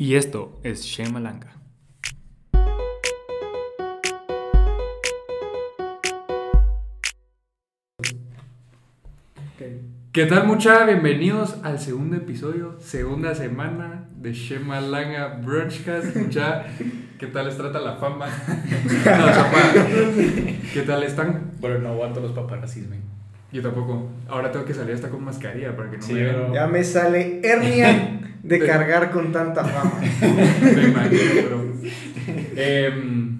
Y esto es Shemalanga. ¿Qué tal mucha? Bienvenidos al segundo episodio, segunda semana de Shemalanga Brunchcast. Mucha, ¿qué tal les trata la fama? No. ¿Qué tal están? Pero no aguanto los paparazzis, men. Yo tampoco. Ahora tengo que salir hasta con mascarilla para que no Sí, me vean. Ya me sale hernia de cargar con tanta fama. Me imagino, bro. Em,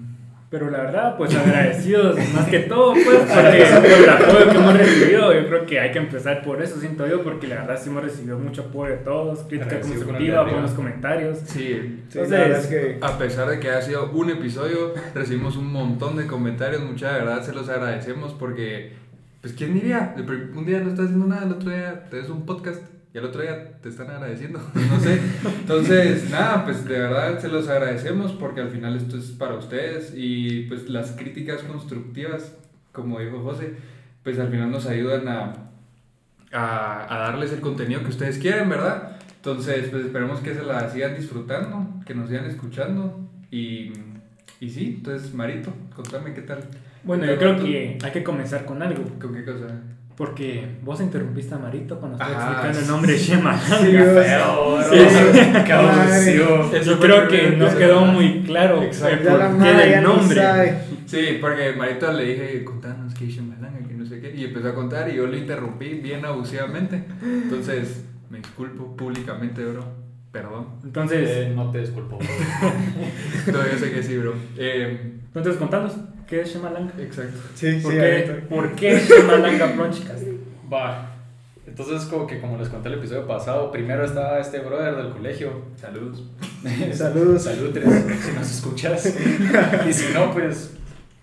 Pero la verdad, pues agradecidos más que todo, pues, porque por el apoyo que hemos recibido, yo creo que hay que empezar por eso, siento yo, porque la verdad sí hemos recibido mucho apoyo de todos, crítica Agradecido constructiva, buenos comentarios. sí, Sí, la verdad es que A pesar de que ha sido un episodio, recibimos un montón de comentarios, mucha de verdad se los agradecemos porque, pues, ¿quién diría? Un día no estás haciendo nada, el otro día te des un podcast y el otro día te están agradeciendo, no sé. Entonces, nada, pues de verdad se los agradecemos porque al final esto es para ustedes y pues las críticas constructivas, como dijo José, pues al final nos ayudan a, a, a darles el contenido que ustedes quieren, ¿verdad? Entonces, pues esperemos que se la sigan disfrutando, que nos sigan escuchando y, y sí, entonces Marito, contame qué tal. Bueno, ¿Qué yo creo tú? que hay que comenzar con algo, ¿Con qué cosa? Porque vos interrumpiste a Marito cuando estaba Ah, explicando el nombre Shema. Sí, Qué feo, bro. Sí. Qué Yo creo el que no quedó muy claro el Exacto. del no nombre. Sí, porque Marito le dije, contanos que es Shemalanga, que no sé qué, y empezó a contar y yo le interrumpí bien abusivamente. Entonces, me disculpo públicamente, bro. Perdón. Entonces, Eh, no te disculpo, bro. Todavía sé que sí, bro. Eh, entonces contanos, ¿qué es Shemalanga? exacto. Sí, ¿Por sí, qué. ¿Por qué Shemalanga? Va. Entonces, como que como les conté el episodio pasado, primero estaba este brother del colegio. Saludos. Saludos. Salud, Tres, si nos escuchas. y si no, pues.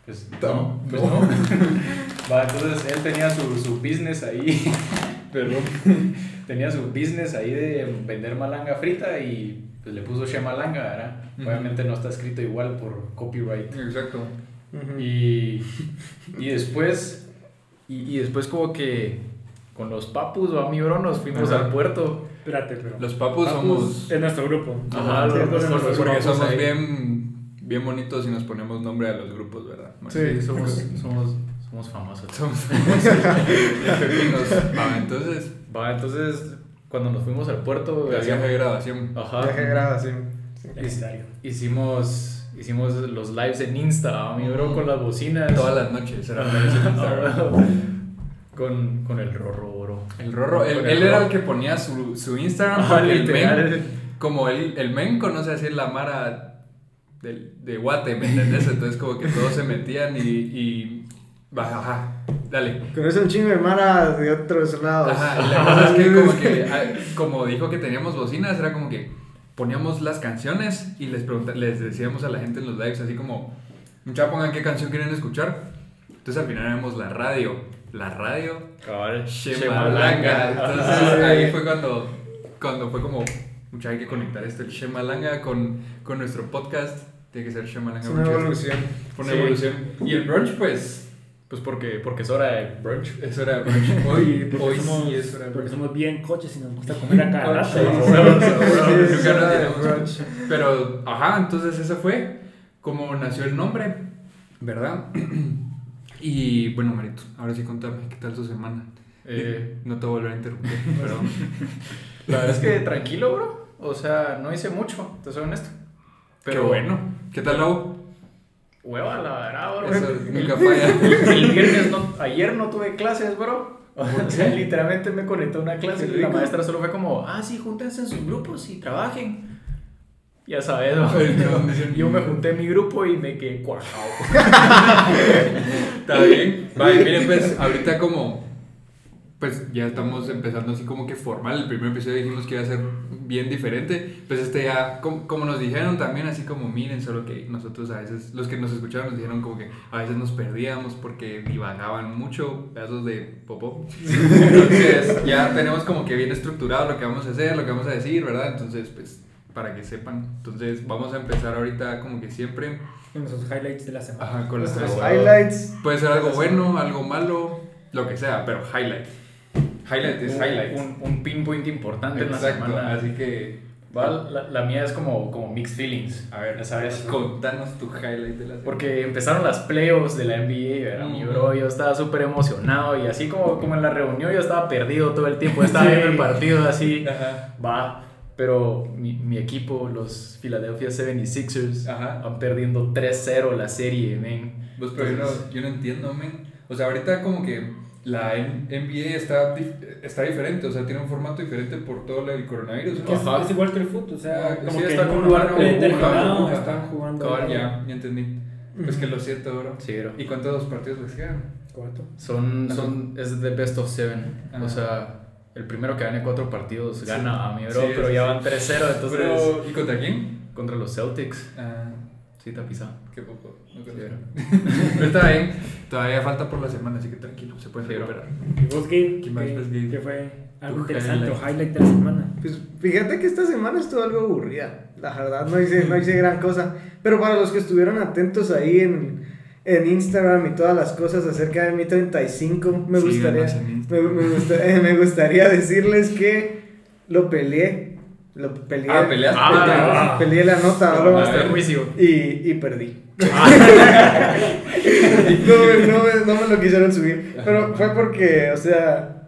Pues no. Pues no. Va, entonces él tenía su, su business ahí. Perdón. tenía su business ahí de vender malanga frita y pues le puso Shemalanga, ¿verdad? Obviamente no está escrito igual por copyright. Exacto. Ujú. Y, y después, y, y después como que con los papus o a mi bro nos fuimos Ajá. al puerto. Espérate, pero. Los papus Papus somos. Es nuestro grupo. Ajá, sí, los- los- los los Porque papus somos ahí. bien, bien bonitos y nos ponemos nombre a los grupos, ¿verdad? Sí. somos, somos, somos famosos. Somos pepinos. Va, entonces, Va, entonces cuando nos fuimos al puerto, viaje de grabación. Ajá, Viaje de grabación. Hicimos, hicimos los lives en Insta, mi bro, con las bocinas. Todas las noches era para ese Instagram. con, con el rorro, bro. El Rorro, él, era el que ponía su, su Instagram. Porque el men, como él, el men conoce así la mara del, de Guate, ¿me entendés? Entonces, como que todos se metían y. y baja, ajá, dale. Conoce un chingo de mara de otros lados. Ajá, la cosa es que como que, ah, como dijo que teníamos bocinas, era como que poníamos las canciones y les, les decíamos a la gente en los lives así como, mucha pongan qué canción quieren escuchar. Entonces al final éramos la radio, la radio. Shemalanga. Entonces Ah, ahí fue cuando, cuando fue como, mucha hay que conectar esto, el Shemalanga con, con nuestro podcast. Tiene que ser Shemalanga. Es una evolución. Fue una Sí. evolución. Y el brunch, pues, Pues porque, porque es hora de brunch. es hora de brunch. Hoy, Porque hoy somos, sí es hora de porque somos bien coches y nos gusta comer a cada rato. Pero, ajá, entonces ese fue como nació el nombre, ¿verdad? Y bueno, Marito, ahora sí contame, ¿qué tal tu semana? Eh, no te voy a volver a interrumpir, perdón. La verdad es que tranquilo, bro. O sea, no hice mucho, te soy honesto. Pero bueno, ¿qué tal Lau? Hueva, la verdad, bro. Eso nunca falla. El viernes, no, ayer no tuve clases, bro. O sea, literalmente me conecté a una clase y la maestra solo fue como, ah, sí, júntense en sus grupos y trabajen. Ya sabes, no, Yo me junté en mi grupo y me quedé cuajado. Está bien. Vale, miren, pues ahorita como, pues ya estamos empezando así como que formal. El primer episodio dijimos que iba a ser bien diferente. Pues este ya, como, como nos dijeron también, así como miren, solo que nosotros a veces, los que nos escucharon nos dijeron como que a veces nos perdíamos porque divagaban mucho pedazos de popó. Entonces ya tenemos como que bien estructurado lo que vamos a hacer, lo que vamos a decir, ¿verdad? Entonces, pues para que sepan. Entonces vamos a empezar ahorita como que siempre Con nuestros highlights de la semana. ajá, con Nuestros highlights. Puede ser algo bueno, algo malo, lo que sea, pero highlight. Highlight es highlight. Un, un pinpoint importante en la Exacto, semana. así que Va, la, la mía es como, como mixed feelings. A ver, ya sabes. Contanos tu highlight de la serie. Porque empezaron las playoffs de la NBA, ¿verdad? Mi bro, yo estaba súper emocionado y así como, como en la reunión yo estaba perdido todo el tiempo, estaba viendo el partido así, Ajá. va, pero mi, mi equipo, los Philadelphia 76ers, Ajá. van perdiendo 3-0 la serie, men. Pues, pero yo no, yo no entiendo, men. O sea, ahorita como que la NBA está, está diferente, o sea, tiene un formato diferente por todo el coronavirus. Que es, ¿no? es igual que el fútbol, o sea, Ah, como sí, que está en un como lugar burbuja, están jugando. Cabal, ya, ya entendí. Pues que lo siento, bro. Sí, bro. ¿Y cuántos partidos les quedan? Cuatro. Son, son, es de best of seven, Ajá. o sea, el primero que gane cuatro partidos gana a mi bro, Sí, pero sí, ya sí. van 3-0, entonces Pero, ¿Y contra quién? contra los Celtics, Ah, sí, está pisado. qué poco. No Sí. Pero está bien, todavía falta por la semana, así que tranquilo, se puede Sí, recuperar. ¿Y vos, Gabe? ¿Qué más, Gabe? ¿Qué fue algo interesante highlight. o highlight de la semana? Pues fíjate que esta semana estuvo algo aburrida. La verdad, no hice, no hice gran cosa. Pero para los que estuvieron atentos ahí en, en Instagram y todas las cosas acerca de mi 35, me gustaría, Síganos en me, me gusta- eh, me gustaría decirles que lo peleé. Lo peleé. Ah, peleaste. Ah, Peleé la nota, Ah, bro. a Hasta ver. el juicio. Y, y perdí. no, me- no, me, no me lo quisieron subir. Pero fue porque, o sea,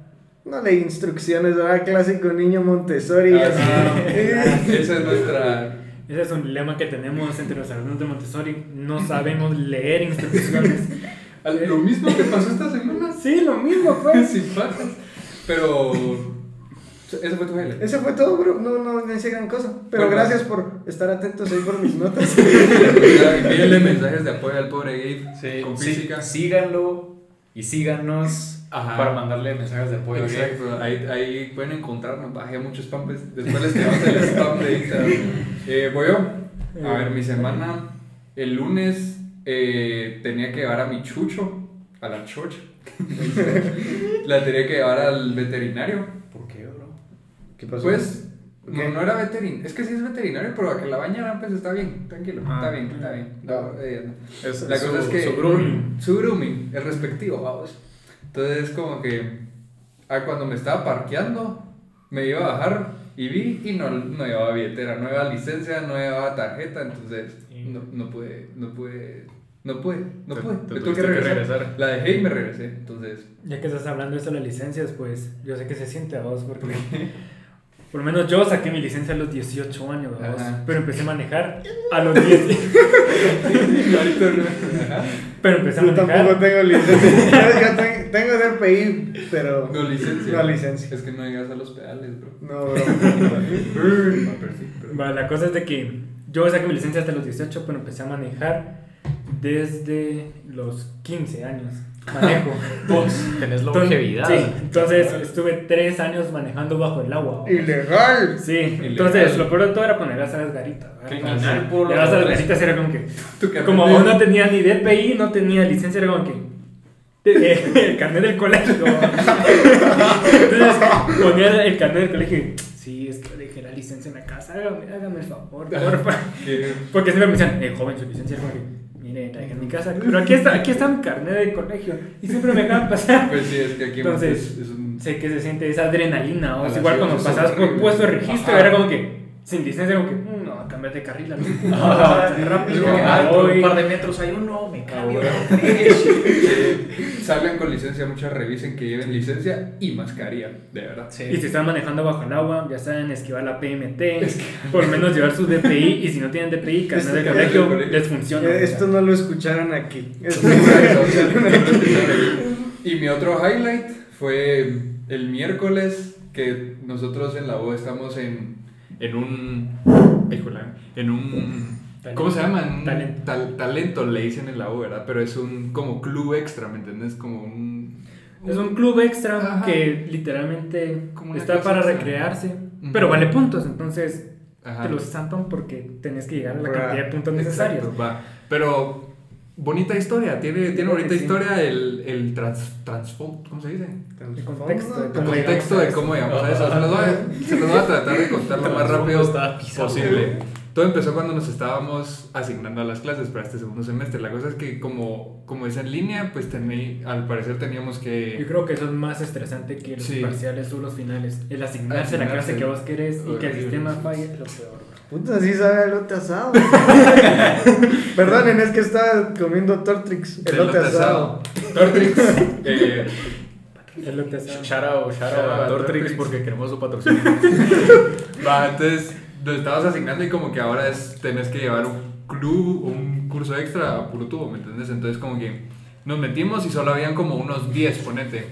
no leí instrucciones, ¿verdad? Clásico niño Montessori. Ah, así. sí. Esa es nuestra. Ese es un dilema que tenemos entre los alumnos de Montessori. No sabemos leer instrucciones. Lo mismo que pasó esta semana. Sí, lo mismo, pues. Sin patas. Pero. Ese fue tu highlight. Ese fue todo, bro. No, no, no hice gran cosa. Pero Bueno. gracias por estar atentos ahí por mis notas. Envíenle mensajes de apoyo al pobre Gabe Sí, con sí, física. síganlo y síganos Ajá. para mandarle mensajes de apoyo. Exacto, ahí, ahí pueden encontrarnos. Bajé muchos spam. Después les quedamos el spam de Instagram. Eh, voy yo. A ver, mi semana. El lunes eh, tenía que llevar a mi chucho a la chocha. la tenía que llevar al veterinario. ¿Por qué, bro? ¿Qué pasó? Pues, ¿Qué? no, no era veterinario. Es que sí es veterinario, pero a que la bañaran, pues está bien, tranquilo. Ah. está bien, está bien. No, eh, no. Es, La es cosa su- es que. su grooming. Su grooming, el respectivo, vamos. Entonces, como que. ah, cuando me estaba parqueando, me iba a bajar y vi y no, no llevaba billetera, no llevaba licencia, no llevaba tarjeta, entonces no, no pude, no pude, no pude, no Te- pude. te me tuve que tuviste que regresar. regresar. La dejé y me regresé, entonces. Ya que estás hablando de eso de las licencias, pues yo sé que se siente a vos, porque por lo menos yo saqué mi licencia a los 18 años, pero empecé a manejar a los 10. Ahorita no- Ajá. pero empecé a Yo tampoco manejar. tengo licencia. Yo, yo ten- tengo DPI, pero. No licencia. No licencia. Es que no llegas a los pedales, bro. No, bro. Va, la cosa es de que yo saqué mi licencia hasta los 18, pero empecé a manejar desde los 15 años. Manejo. Vos tenés longevidad. Sí, entonces estuve 3 años manejando bajo el agua. Ilegal. Sí, entonces lo peor de todo era poner a las garitas. Criminal por las garitas era como que. Como aún no tenía ni DPI, no tenía licencia, era como que. eh, el carnet del colegio. Entonces ponía el carnet del colegio y. Sí, es que dejé la licencia en la casa, hágame, hágame el favor, porfa. que- Porque siempre me decían, eh, joven, su licencia era como que. Mire, en mi casa, pero aquí está, aquí está mi carnet del colegio. Y siempre me dejaban pasar. Pues sí, es que aquí Entonces, es, es un. Sé que se siente esa adrenalina, o la igual cuando es pasabas por puesto de registro, Ajá. era como que, sin licencia, como que, "Mm, no, cambiar de carril, amigo. Ah, rápido, ah, por voy". un par de metros hay uno, me cambio. Eh, salgan con licencia, muchas revisen que lleven licencia y mascarilla, de verdad. Y si están manejando bajo el agua, ya saben esquivar la PMT, por lo menos llevar su DPI, y si no tienen DPI, carnet de colegio, les funciona. Eh, Esto no lo escucharon aquí. Esto y mi otro highlight fue el miércoles que nosotros en la U estamos en, en un. híjole, en un. ¿Cómo se llama? Talento. tal- talento le dicen en la U, ¿verdad? Pero es un como club extra, ¿me entiendes? Como un. Es un club extra Ajá. que literalmente Como está para recrearse, pero vale puntos, entonces Ajá. te los zampan porque tenés que llegar a la cantidad de puntos necesarios. Va. Pero bonita historia, tiene, tiene bonita sí. historia el, el trans, transfo- ¿cómo se dice? El contexto de El cómo contexto llegamos a de eso. cómo llegamos a eso. Se los voy a, se los voy a tratar de contar lo más rápido posible. Todo empezó cuando nos estábamos asignando a las clases para este segundo semestre. La cosa es que como, como es en línea, pues tení, al parecer teníamos Yo que... creo que eso es más estresante que los Sí. parciales o los finales. El asignarse a la Asignarse. clase que vos querés y que el sistema falle es lo peor. Puta, así sabe elote asado. Perdonen, es que estaba comiendo Tortrix. Elote asado. Tortrix. eh, Es lo que hace. Shout out, shout Shout out out a a Tortrix Tortrix. porque queremos su patrocinio. va, entonces nos estabas asignando y como que ahora es, tenés que llevar un club, un curso extra a puro tubo, ¿me entiendes? Entonces como que nos metimos y solo habían como unos 10, ponete.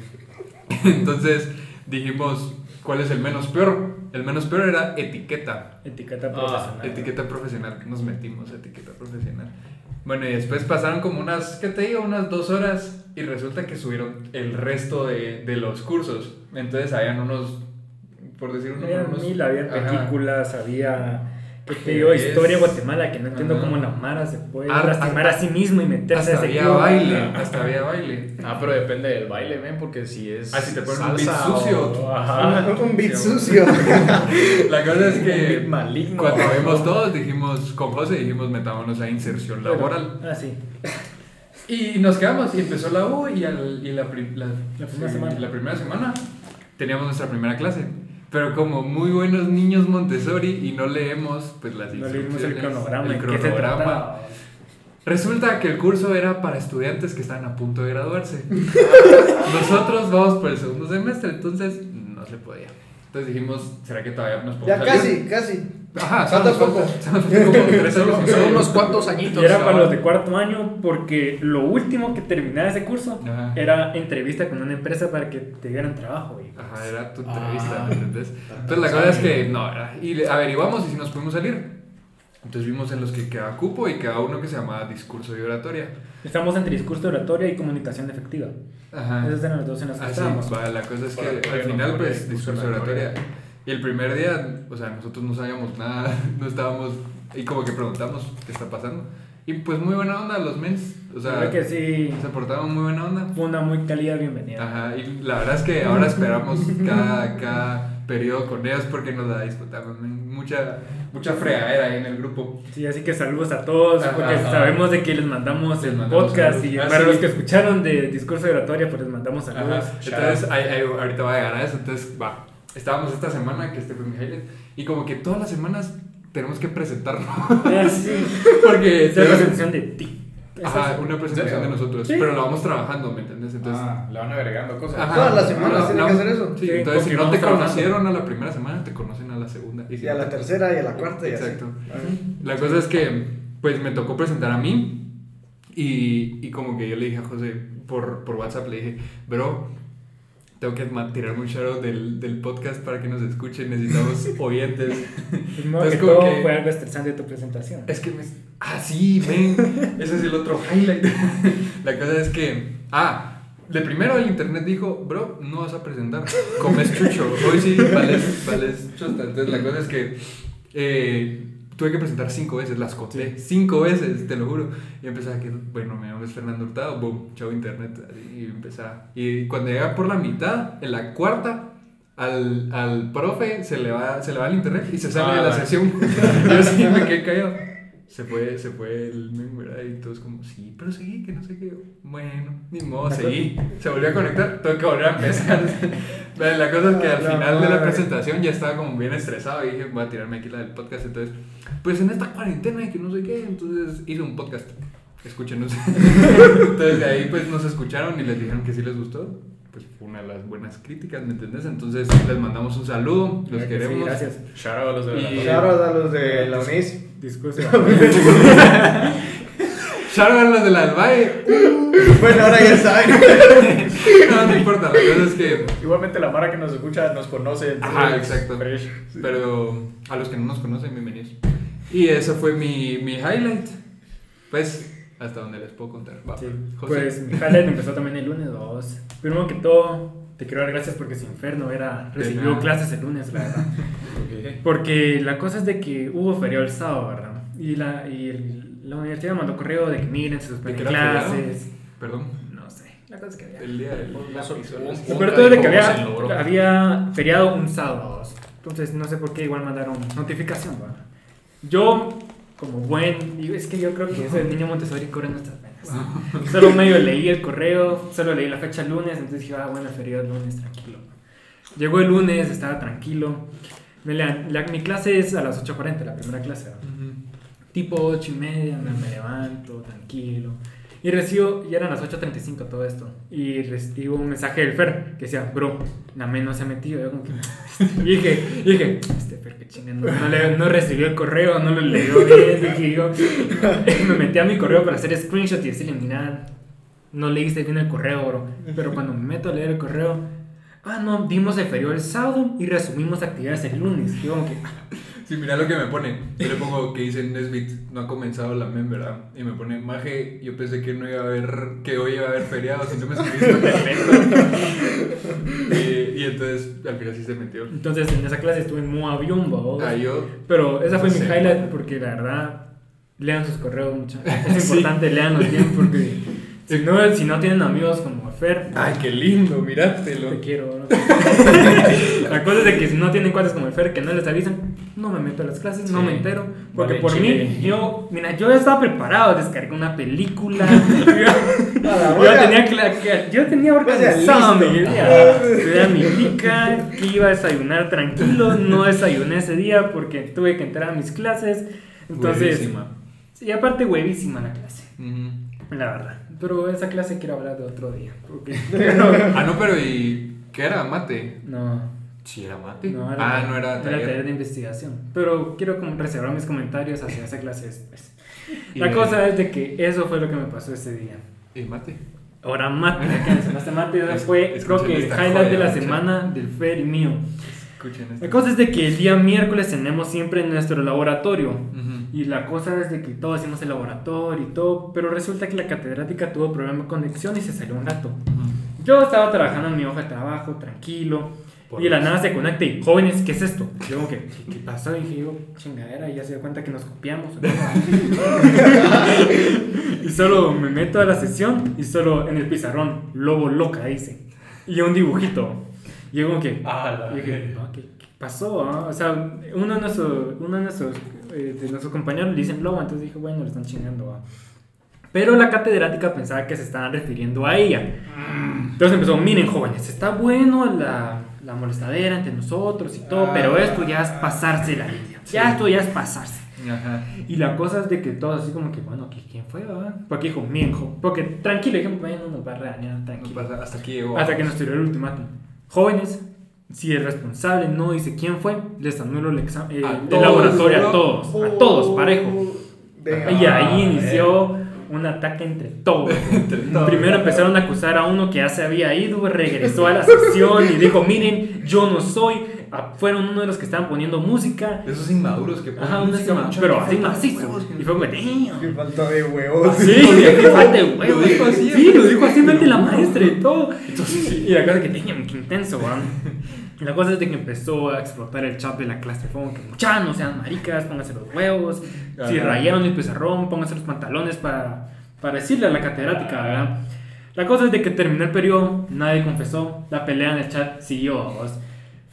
Entonces dijimos, ¿cuál es el menos peor? El menos peor era etiqueta. Etiqueta Ah, profesional. Etiqueta profesional, nos metimos a etiqueta profesional. Bueno, y después pasaron como unas, ¿qué te digo? Unas dos horas y resulta que subieron el resto de, de los cursos. Entonces habían unos, por decir unos... Había unos- mil, había Ajá. películas, había. ¿Qué te digo? Historia Guatemala, que no entiendo Ajá. cómo la Mara se puede Ah, lastimar hasta- a sí mismo y meterse Hasta a ese había club. baile, hasta había baile. Ah, pero depende del baile, ven, porque si es. Ah, si te ponen un beat sucio. o- Ajá. Un, un beat sucio. La cosa es Un que beat maligno. cuando vimos todos dijimos, con José dijimos metámonos a inserción Pero- laboral. Ah, sí. Y nos quedamos y empezó la U y, al- y la, pri- la, La primera sí, semana. la primera semana teníamos nuestra primera clase. Pero como muy buenos niños Montessori y no leemos pues las No leímos el instrucciones, cronograma. el ¿en qué se cronograma. Resulta que el curso era para estudiantes que están a punto de graduarse. Nosotros vamos por el segundo semestre, entonces no se podía. Entonces dijimos, ¿será que todavía nos podemos Ya salir? casi, casi. Ajá, Falta solo poco. y Son unos cuantos añitos. Y era para los de cuarto año porque lo último que terminaba ese curso Ajá. era entrevista con una empresa para que te dieran trabajo. güey. Ajá, era tu Ah. entrevista, ¿me entiendes? Entonces la cosa es que no, era- y averiguamos y si nos pudimos salir. Entonces vimos en los que quedaba cupo y quedaba uno que se llamaba discurso y oratoria. Estamos entre discurso de oratoria y comunicación efectiva. Ajá. Esos eran los dos en los que Así, estábamos. va, la cosa es que al final, pues, discurso discurso y oratoria. oratoria. Y el primer día, o sea, nosotros no sabíamos nada, no estábamos, y como que preguntamos qué está pasando. Y pues muy buena onda los mens, o sea, Creo que sí, se portaron muy buena onda. fue una muy cálida bienvenida. Ajá, y la verdad es que ahora esperamos cada, cada periodo con ellos porque nos la disfrutamos. men. Mucha, mucha fregadera ahí en el grupo. Sí, así que saludos a todos, Ajá, porque ajá. sabemos de que les mandamos Les el mandamos podcast saludos. y Ah, para sí. los que escucharon de discurso de oratoria, pues les mandamos saludos. Ajá. Entonces, ahí- ahí- ahorita va a a eso. Entonces, va. Estábamos esta semana, que este fue mi highlight, y como que todas las semanas tenemos que presentarnos. Ah, sí. porque es la tenemos- presentación de ti. Ajá, una presentación de nosotros. Sí. Pero la vamos trabajando, ¿me entiendes? Entonces. Ah, le van agregando cosas. ajá. Todas las semanas No, tienen que hacer eso. Sí, Sí, entonces si no te trabajando. conocieron a la primera semana, te conocen a la segunda. si Y a la te- tercera y a la cuarta y así. Exacto. Ajá. La cosa es que, pues me tocó presentar a mí y, y como que yo le dije a José por, por WhatsApp, le dije, bro, tengo que tirarme un shout del, del podcast para que nos escuchen, necesitamos oyentes. Modo Entonces, que como todo que- fue algo estresante de tu presentación. Es que me... Ah, sí, ven, ese es el otro highlight. La cosa es que, ah, de primero el internet dijo, bro, no vas a presentar, comes chucho, hoy sí vales, vales chosta. Entonces la cosa es que eh, tuve que presentar cinco veces, las conté, cinco veces, te lo juro. Y empezaba que, bueno, mi nombre es Fernando Hurtado, boom, chao internet, y empezaba. Y cuando llega por la mitad, en la cuarta, al, al profe se le, va, se le va el internet y se sale Ah, de la bueno. sesión. Yo sí me quedé callado. Se fue, se fue el ¿verdad? Y todos como, sí, pero seguí, que no sé qué. Bueno, ni modo, seguí. Se volvió a conectar, tengo que volver a empezar. La cosa es que al final de la presentación ya estaba como bien estresado y dije, voy a tirarme aquí la del podcast. Entonces, pues en esta cuarentena y que no sé qué, entonces hice un podcast. Escúchenos. Entonces de ahí pues nos escucharon y les dijeron que sí les gustó. Pues fue una de las buenas críticas, ¿me entendés? Entonces les mandamos un saludo, los Sí, queremos. gracias. Shout out a los de Y- la Claro, a los de la UNIS. Discurso. Shout out a los de la Valle. Bueno, ahora ya saben. No, no importa, la cosa es que. Igualmente la Mara que nos escucha nos conoce. Ajá, exacto. fresh. Pero a los que no nos conocen, bienvenidos. Y eso fue mi, mi highlight. Pues, hasta donde les puedo contar. Va, Sí, José. pues mi highlight empezó también el lunes 2. Primero que todo, te quiero dar gracias porque sin Inferno era, recibió clases el lunes, la verdad. Ok. Porque la cosa es de que hubo feriado el sábado, ¿verdad? Y la, y el- la universidad mandó correo de que miren, se ¿De suspenden clases. Perdón. No sé, la cosa es que había. El día del. Lo peor de todo es que había, había feriado un sábado. Entonces no sé por qué igual mandaron notificación, ¿va? Yo, como buen, es que yo creo que ese niño Montessori corre nuestras venas. Solo medio leí el correo, solo leí la fecha lunes, entonces dije, ah, bueno, feriado es lunes, tranquilo. Llegó el lunes, estaba tranquilo. Me lean- la- mi clase es a las 8.40, la primera clase. ¿no? Tipo 8 y media, me, me levanto, tranquilo. Y recibo, ya eran las 8.35 todo esto. Y recibo un mensaje del Fer que decía, bro, la men no se ha metido. Yo como que, y dije, y dije, este Fer, que chinga, no, recibió el correo, no lo leyó bien. Me metí a mi correo para hacer screenshot y decirle, mira, no leíste bien el correo, bro. Pero cuando me meto a leer el correo, ah, no, dimos el feriado el sábado y resumimos actividades el lunes. Y yo como que, Sí, mira lo que me pone. Yo le pongo que dice Nesbit, no ha comenzado la men, ¿verdad? Y me pone, Maje, yo pensé que no iba a haber, que hoy iba a haber feriado, si no me escribiste y, y entonces al final sí se metió. Entonces en esa clase estuve en avión, babos. Ah, yo. Pero esa fue mi highlight porque la verdad, lean sus correos mucho. Es importante, leanlos bien porque si no, si no tienen amigos como Fer, Ay, qué lindo, mirátelo. te quiero. bro. la cosa es de que si no tienen cuates como el Fer que no les avisan, no me meto a las clases, no me entero. Porque Vale, por chile. mí, yo, mira, yo estaba preparado, descargué una película. yo, A la yo tenía, que- yo tenía organizado mi día. Tenía mi lica, que iba a desayunar tranquilo. No desayuné ese día porque tuve que entrar a mis clases. Entonces, Buenísima. y aparte, huevísima la clase, Ujú. la verdad. Pero esa clase quiero hablar de otro día. Porque, Ah, no, pero ¿y qué era? ¿Mate? no, Sí, era mate. no ah, no era Era taller. taller de investigación. Pero quiero como reservar mis comentarios hacia esa clase después. Y La cosa es de que eso fue lo que me pasó ese día. ¿Y mate? Ahora mate, que mencionaste mate, esa fue creo Escuchen que el highlight de la joya, muchacho. semana del Fer y mío. Escuchen La esto. cosa es de que el día miércoles tenemos siempre nuestro laboratorio. Ujú. Y la cosa es de que todos hicimos el laboratorio y todo, pero resulta que la catedrática tuvo problema de conexión y se salió un rato. Yo estaba trabajando en mi hoja de trabajo, tranquilo, Por y de la nada se conecta y, jóvenes, ¿qué es esto? Yo como que, ¿qué, qué pasó? Y dije yo, chingadera, y ya se dio cuenta que nos copiamos. y solo me meto a la sesión y solo en el pizarrón, lobo loca, dice. Y un dibujito. Y yo como que, Ah, la y dije, verga. "No, ¿qué, qué pasó? ah?". O sea, uno de nuestros, uno de nuestros, eh, de nuestros compañeros le dicen lobo, entonces dije, bueno, le están chingando. ah". Pero la catedrática pensaba que se estaban refiriendo a ella. Entonces empezó, miren jóvenes, está bueno la, la molestadera entre nosotros y todo, pero esto ya es pasarse la línea. Ya esto ya es pasarse. Ajá. Y la cosa es de que todos así como que, bueno, ¿qui- ¿quién fue? va?". Porque dijo, miren, jo-". porque tranquilo, dije, bueno, no nos va a regañar, No tranquilo. pasa, hasta aquí llegó. Hasta que nos tiró el ultimátum. Jóvenes, si el responsable no dice quién fue, les anulo el examen del todos, laboratorio a todos, a todos, parejo. Venga. Y ahí Ah, inició un ataque entre todos. Primero empezaron a acusar a uno que ya se había ido, regresó a la sesión y dijo, miren, yo no soy. Fueron uno de los que estaban poniendo música. Esos inmaduros que ponen Ajá, música, pero así macizo. huevos, Y fue como, "Damn". Qué falta de huevos. Sí, que falta de huevo. Lo dijo así, Sí, lo pues. dijo así frente la maestra y todo. Entonces, sí. Y la cosa es que tenía que intenso, weón. La cosa es de que empezó a explotar el chat de la clase. Fue como que, muchachos, no sean maricas, pónganse los huevos. Si Ajá. rayaron el pizarrón, pónganse los pantalones para, para decirle a la catedrática, ¿verdad? La cosa es de que terminó el periodo, nadie confesó, la pelea en el chat siguió, vos.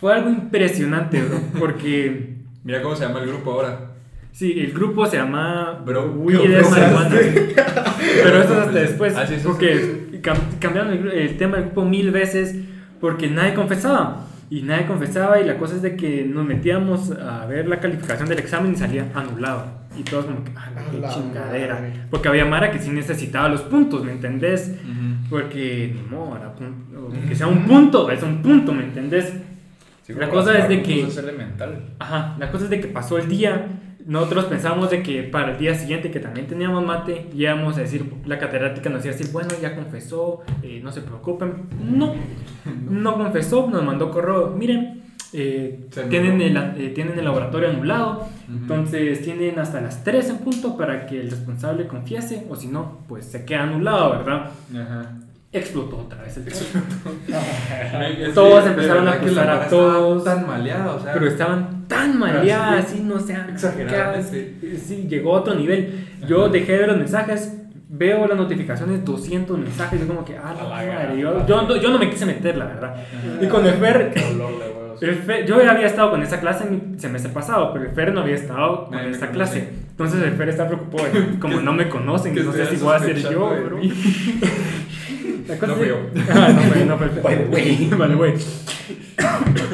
Fue algo impresionante, bro, porque... Mira cómo se llama el grupo ahora. Sí, el grupo se llama Bro, Weed es Marihuana. Pero eso es hasta después. Ah, sí, eso porque cam- cambiaron el, el tema del grupo mil veces porque nadie confesaba. Y nadie confesaba y la cosa es de que nos metíamos a ver la calificación del examen y salía anulado. Y todos como que, ah, qué la chingadera. madre. Porque había Mara que sí necesitaba los puntos, ¿me entendés? Porque, ni modo, que sea un punto, es un punto, ¿me entendés? Sí, La cosa es de que-. Ajá, la cosa es de que pasó el día, nosotros pensamos de que para el día siguiente que también teníamos mate, íbamos a decir, la catedrática nos iba a decir, bueno, ya confesó, eh, no se preocupen. No, no confesó, nos mandó correo, miren, eh, tienen, el, eh, tienen el laboratorio anulado, Ujú. entonces tienen hasta las 3 en punto para que el responsable confiese, o si no, pues se queda anulado, ¿verdad? Ajá. Explotó otra vez el. Es Todos empezaron a acusar a todos. tan maleada, o sea. Pero estaban tan maleadas, así, no sé, Exageradamente. acá, Sí, llegó a otro nivel. Yo dejé de ver los mensajes, veo las notificaciones, 200 mensajes, yo como que, ah, la madre, yo, yo, no- yo no me quise meter, la verdad. Y con el Fer. El Fer- yo ya había estado con esa clase en mi semestre pasado, pero el Fer no había estado con conoce. clase. Entonces el Fer está preocupado. Como no me conocen, no sé si voy a ser yo, bro. mí. La cosa No es fui de- yo. Ah, no fue, no fue el. By the way. Vale, güey.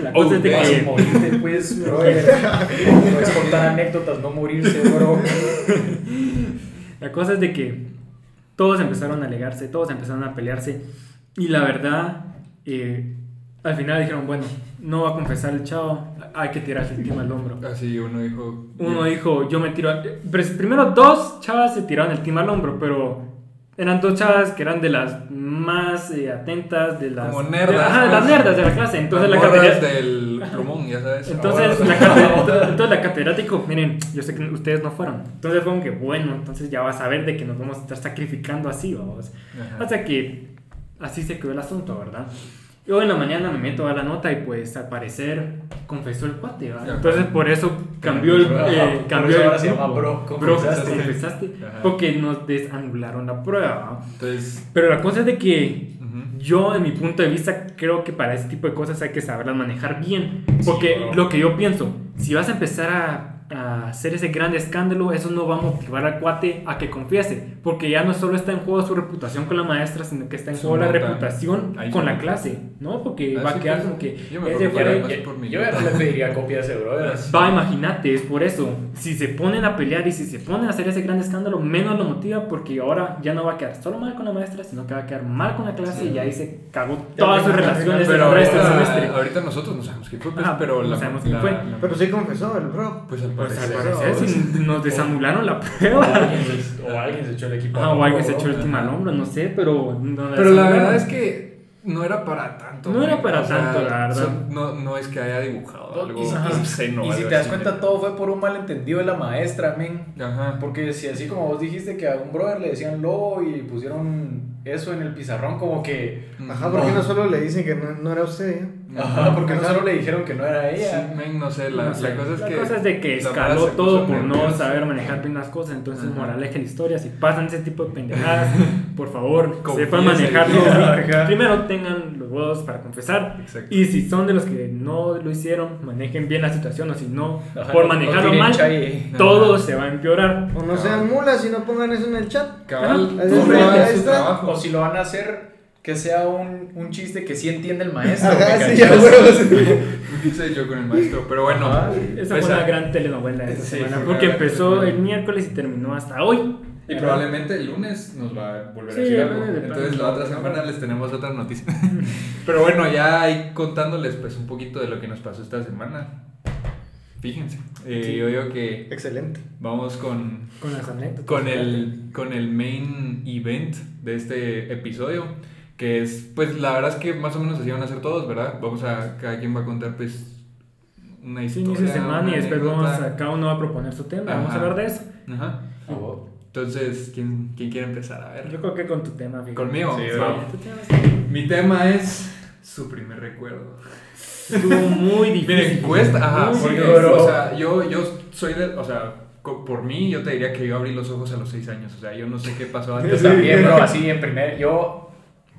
La Oh, cosa es de a que. morirte, pues, bro. Puedes contar anécdotas, no morirse, bro. La cosa es de que todos empezaron a alegarse, todos empezaron a pelearse. Y la verdad, eh, al final dijeron, bueno, no va a confesar el chavo, hay que tirarse el tema al hombro. Así uno dijo. Uno dijo, yo me tiro... Primero dos chavas se tiraron el team al hombro, pero eran dos chavas que eran de las más eh, atentas, de las... Como nerdas, de- ajá, de las nerdas de la clase. Entonces la catedrática... del plumón, ya sabes. Entonces la, entonces la catedrática dijo, miren, yo sé que ustedes no fueron. Entonces fue como que, bueno, entonces ya vas a ver de que nos vamos a estar sacrificando así, vamos. Hasta que así se quedó el asunto, ¿verdad? Y hoy en la mañana me meto a la nota y pues al parecer confesó el cuate, ¿verdad? Ajá. Entonces por eso cambió el, eh, cambió el ahora se llama grupo. bro, Bro, confesaste. Porque nos desanularon la prueba. Entonces. Pero la cosa es de que yo, en mi punto de vista, creo que para ese tipo de cosas hay que saberlas manejar bien. Porque lo que yo pienso, si vas a empezar a, a hacer ese gran escándalo, eso no va a motivar al cuate a que confiese. Porque ya no solo está en juego su reputación con la maestra, sino que está en juego la reputación Ahí con sí. la clase, ¿no? Porque Ah, va sí, a quedar pues, como que yo me ese preocuparía fue- más por mí. Yo ya no le pediría copia de ese brother. Va, imagínate, es por eso. Si se ponen a pelear y si se ponen a hacer ese gran escándalo, menos lo motiva porque ahora ya no va a quedar solo mal con la maestra, sino que va a quedar mal con la clase y ahí se cagó todas sus relaciones Pero del resto del ahorita, semestre. ahorita nosotros no sabemos quién fue, pues, Ajá, pero no la, sabemos quién la- fue. la- Pero sí confesó el bro. Pues Pues al parecer. si nos desanularon la O prueba. alguien, se, o alguien se echó el equipo. Ah, o alguien se echó el team al hombro, no sé, pero. no Pero la verdad es que no era para tanto. No era para O sea, tanto, la verdad. no, no es que haya dibujado algo y si- Ajá. obsceno. Y si algo te das cuenta, todo fue por un malentendido de la maestra, men. Ajá. Porque si así como vos dijiste que a un brother le decían lobo y pusieron eso en el pizarrón, como que. Ajá, porque no solo le dicen que no, no era usted, ¿eh? Ajá, porque no solo le dijeron que no era Sí, ella. men, no sé, la, No sé. la cosa es La que. cosa es de que la escaló todo por no saber manejar bien las cosas. Entonces, Ajá. la historia: si pasan ese tipo de pendejadas, por favor, sepan manejarlo. Primero tengan los huevos para confesar. Exacto. Y si son de los que no lo hicieron, manejen bien la situación. O si no, Ajá, por no- no manejarlo mal, chaye. todo se va a empeorar. O no sean mulas y no pongan eso en el chat. Cabal, Ahí está. su trabajo. O si lo van a hacer, que sea un, un chiste que sí entiende el maestro. Ajá, ¿me sí, ya. Dice yo con el maestro. Pero bueno. Esa pues, fue una gran telenovela esta sí, semana. Porque empezó el miércoles y terminó hasta hoy. Y probablemente el lunes nos va a volver Sí, a decir algo. de Entonces la otra semana les tenemos otra noticia. Pero bueno, ya ahí contándoles pues un poquito de lo que nos pasó esta semana. Fíjense, eh, Sí. yo digo que Excelente. vamos con, Con las anécdotas. con, el, con el main event de este episodio. Que es, pues la verdad es que más o menos así van a ser todos, ¿verdad? Vamos a, cada quien va a contar pues una Sí, historia. de semana una y después anécdota. vamos a, cada uno va a proponer su tema. Vamos a Ajá. hablar de eso. Ajá. Vos. Entonces, ¿quién, ¿quién quiere empezar? A ver. Yo creo que con tu tema, fíjate. ¿Conmigo? Sí, Sí. Tu tema sí. Mi tema es su primer recuerdo. Estuvo muy difícil. Miren, cuesta, ajá, Muy porque, difícil. o sea, yo, yo soy de, o sea, por mí yo te diría que yo abrí los ojos a los seis años, o sea, yo no sé qué pasó Yo antes. también, bro, así en primer. Yo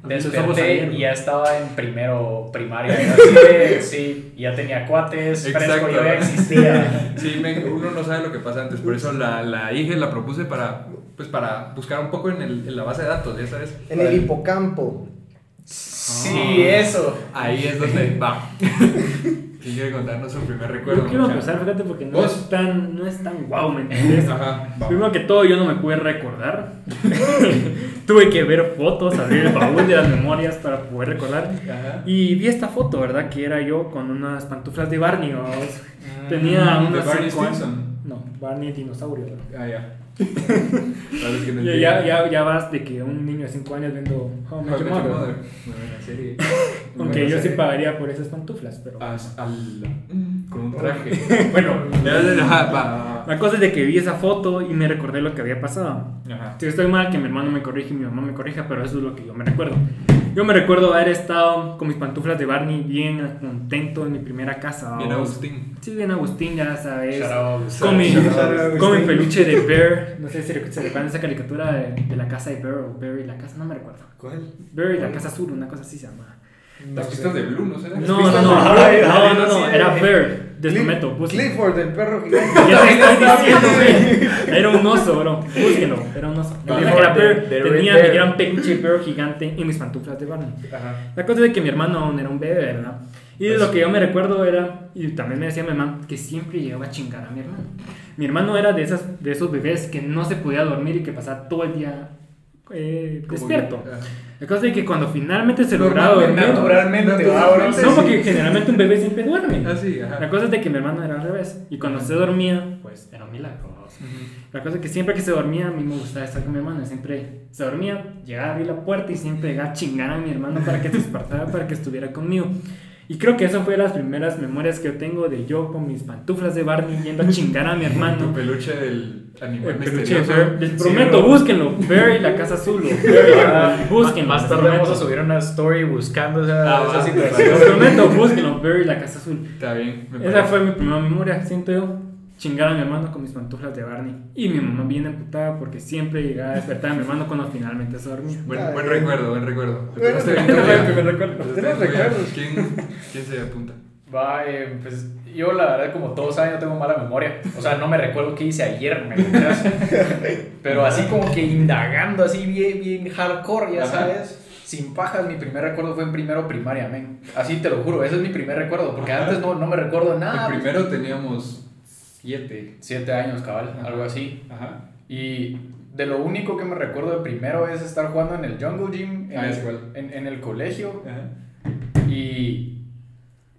desperté y ya estaba en primero primaria. Así de, sí, ya tenía cuates, fresco, Exacto. yo ya existía. Sí, men, uno no sabe lo que pasa antes, por eso la, la dije, la propuse para, pues para buscar un poco en, el, en la base de datos, ya sabes. En el hipocampo. Sí, eso. Ahí es donde va. ¿Quién quiere contarnos su primer recuerdo? Yo quiero empezar, fíjate, porque no ¿Vos? es tan, no es tan guau, ¿me entiendes? Ajá. Primero que todo, yo no me pude recordar. Tuve que ver fotos, abrir el baúl de las memorias para poder recordar. Ajá. Y vi esta foto, ¿verdad? Que era yo con unas pantuflas de Barney. vamos. Tenía Mm, ¿De Barney. Stinson? No, Barney dinosaurio. ¿verdad? Ah, ya. que no Ya, ya, ya, ya vas de que un niño de 5 años viendo How I Met Your Mother. Mother. Buena serie. Aunque buena yo sí serie. pagaría por esas pantuflas, pero... As- al- con un traje. bueno, va, La cosa es de que vi esa foto y me recordé lo que había pasado. Ajá. Si estoy mal, que mi hermano me corrige y mi mamá me corrija, pero eso es lo que yo me recuerdo. Yo me recuerdo haber estado con mis pantuflas de Barney bien contento en mi primera casa. Bien. Agustín. Sí, bien Agustín, ya sabes. Con mi, con peluche de Bear. No sé si se recuerdan esa caricatura de, de la casa de Bear o Bear y la casa, no me recuerdo. ¿Cuál? Bear y la casa azul, una cosa así se llama. Las pistas de Blue, ¿no será? No, no, no, no, no, no, no, era Bear, de búsquenlo. Clifford, el perro gigante. ¿Qué te estoy diciendo, güey? Era un oso, bro. Búsquenlo, era un oso. Clifford Era de- Bear, de Red tenía mi gran peluche Bear gigante y mis pantuflas de Barney. Ajá. La cosa es que mi hermano aún era un bebé, ¿verdad? Y Pues- lo que yo me recuerdo era, y también me decía mi mamá, que siempre llegaba a chingar a mi hermano. Mi hermano era de, esas, de esos bebés que no se podía dormir y que pasaba todo el día eh, despierto. ajá. La cosa es que cuando finalmente se lograba dormir... Naturalmente, Naturalmente, ahora sí. No, porque generalmente un bebé siempre duerme. Ah, sí, ajá. La cosa es de que mi hermano era al revés. Y cuando se dormía, pues era un milagro. Ujú. La cosa es que siempre que se dormía, a mí me gustaba estar con mi hermano. Siempre se dormía, llegaba a abrir la puerta y siempre llegaba a chingar a mi hermano para que se despertara, para que estuviera conmigo. Y creo que eso fue las primeras memorias que yo tengo de yo con mis pantuflas de Barney yendo a chingar a mi Tu peluche del animal El peluche de. Les Sí, prometo, bro. búsquenlo. Bear y la casa azul. o Bear y Barney, búsquenlo. Más tarde vamos a subir una story buscando esa, Ah, esa situación. Les prometo, búsquenlo. Bear y la casa azul. Está bien. me Esa fue mi primera memoria, siento yo. Chingar a mi hermano con mis pantuflas de Barney. Y mi mamá bien emputada porque siempre llegaba a despertar a mi hermano cuando finalmente se dormía. Buen, recuerdo, buen recuerdo. Bueno. ¿Quién, ¿Quién se apunta? Va, eh, pues yo la verdad como todos saben yo tengo mala memoria. O sea, no me recuerdo qué hice ayer, ¿me? Pero así como que indagando así bien, bien hardcore, ya Ajá. sabes. Sin pajas, mi primer recuerdo fue en primero primaria, men. Así te lo juro, ese es mi primer recuerdo, porque Ajá. antes no, no me recuerdo nada. El primero teníamos siete. Siete años, cabal, Ajá. algo así. Ajá. Y de lo único que me recuerdo de primero es estar jugando en el Jungle Gym, en, Ah, el, es igual. en, en el colegio. Ajá. Y,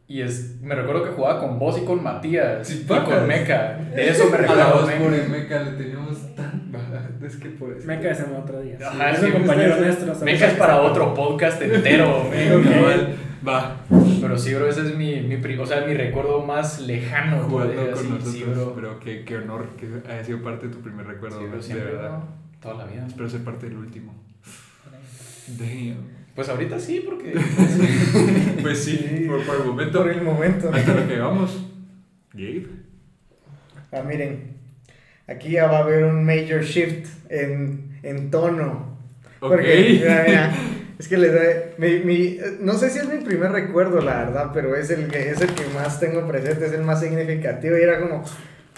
y es, me recuerdo que jugaba con vos y con Matías Sí, y pacas. con Meca. De eso me A la recuerdo. voz men. por el Meca le teníamos tan. Es que por eso. Me cae ese otro día. Ajá, es. Meca es para otro podcast entero. men. Va. Pero sí, bro, ese es mi, mi, pri- o sea, mi recuerdo más lejano. Jugando bro, con así, nosotros. sí, bro. Pero qué, qué honor que haya sido parte de tu primer recuerdo, Sí, bro, de siempre, verdad. Toda la vida. Espero ser parte del último. Damn. Pues ahorita sí, porque. Pues sí, Sí. por, por el momento. Por el momento. Hasta lo que vamos. Gabe. Ah, miren. Aquí ya va a haber un major shift en, en tono. Ok. Porque, mira, mira, es que les doy, mi, mi- no sé si es mi primer recuerdo, la verdad, pero es el que, es el que más tengo presente, es el más significativo. Y era como,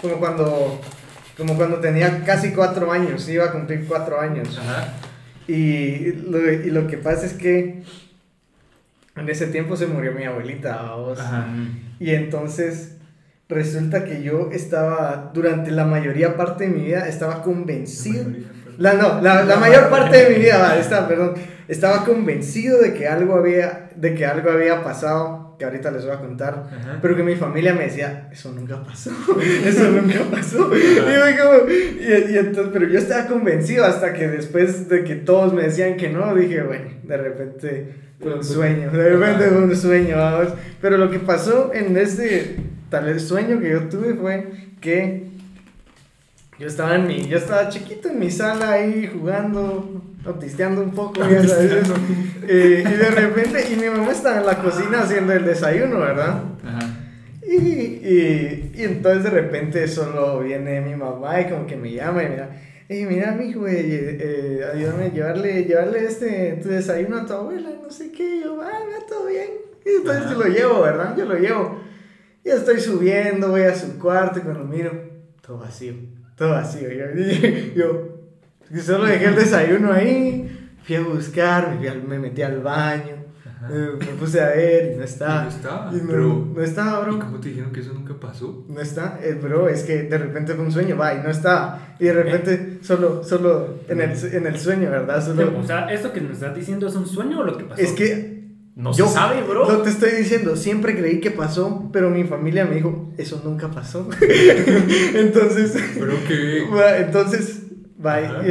como cuando, como cuando tenía casi cuatro años, iba a cumplir cuatro años. Ajá. Y lo, y lo que pasa es que en ese tiempo se murió mi abuelita, vamos. Ajá. Y entonces resulta que yo estaba, durante la mayoría parte de mi vida, estaba convencido. La, no, la, la mayor parte de mi vida, va, esta, perdón, estaba convencido de que algo había, de que algo había pasado, que ahorita les voy a contar, Ajá. pero que mi familia me decía, eso nunca pasó, eso nunca pasó. Y como, y, y entonces, pero yo estaba convencido hasta que después de que todos me decían que no, dije, bueno, de repente fue un sueño, de repente fue un sueño, vamos. Pero lo que pasó en este tal vez sueño que yo tuve fue que yo estaba en mi, yo estaba chiquito en mi sala ahí jugando, autisteando un poco, ya sabes eso. Eh, y de repente, y mi mamá estaba en la cocina haciendo el desayuno, ¿verdad? Ajá. Y, y, y entonces de repente solo viene mi mamá y como que me llama y me da, hey, mira, mi hijo, eh, ayúdame a llevarle, llevarle este, tu desayuno a tu abuela, no sé qué, y yo, ah, no, todo bien. Y entonces Ajá. yo lo llevo, ¿verdad? Yo lo llevo. Y estoy subiendo, voy a su cuarto y cuando miro, todo vacío, todo vacío. Yo, yo, yo solo dejé el desayuno ahí, fui a buscar, me, fui al- me metí al baño, eh, me puse a ver y no estaba. Y no estaba, Y no, pero- no estaba, ¿Y bro. cómo te dijeron que eso nunca pasó? No está, eh, bro, es que de repente fue un sueño, va, y no estaba. Y de repente solo, solo en el, en el sueño, ¿verdad? Solo, O sea, ¿esto que nos estás diciendo es un sueño o lo que pasó? es que No Yo- se sabe, bro. No te estoy diciendo, siempre creí que pasó, pero mi familia me dijo, eso nunca pasó. entonces, Pero que. va, entonces, va, y- Ajá.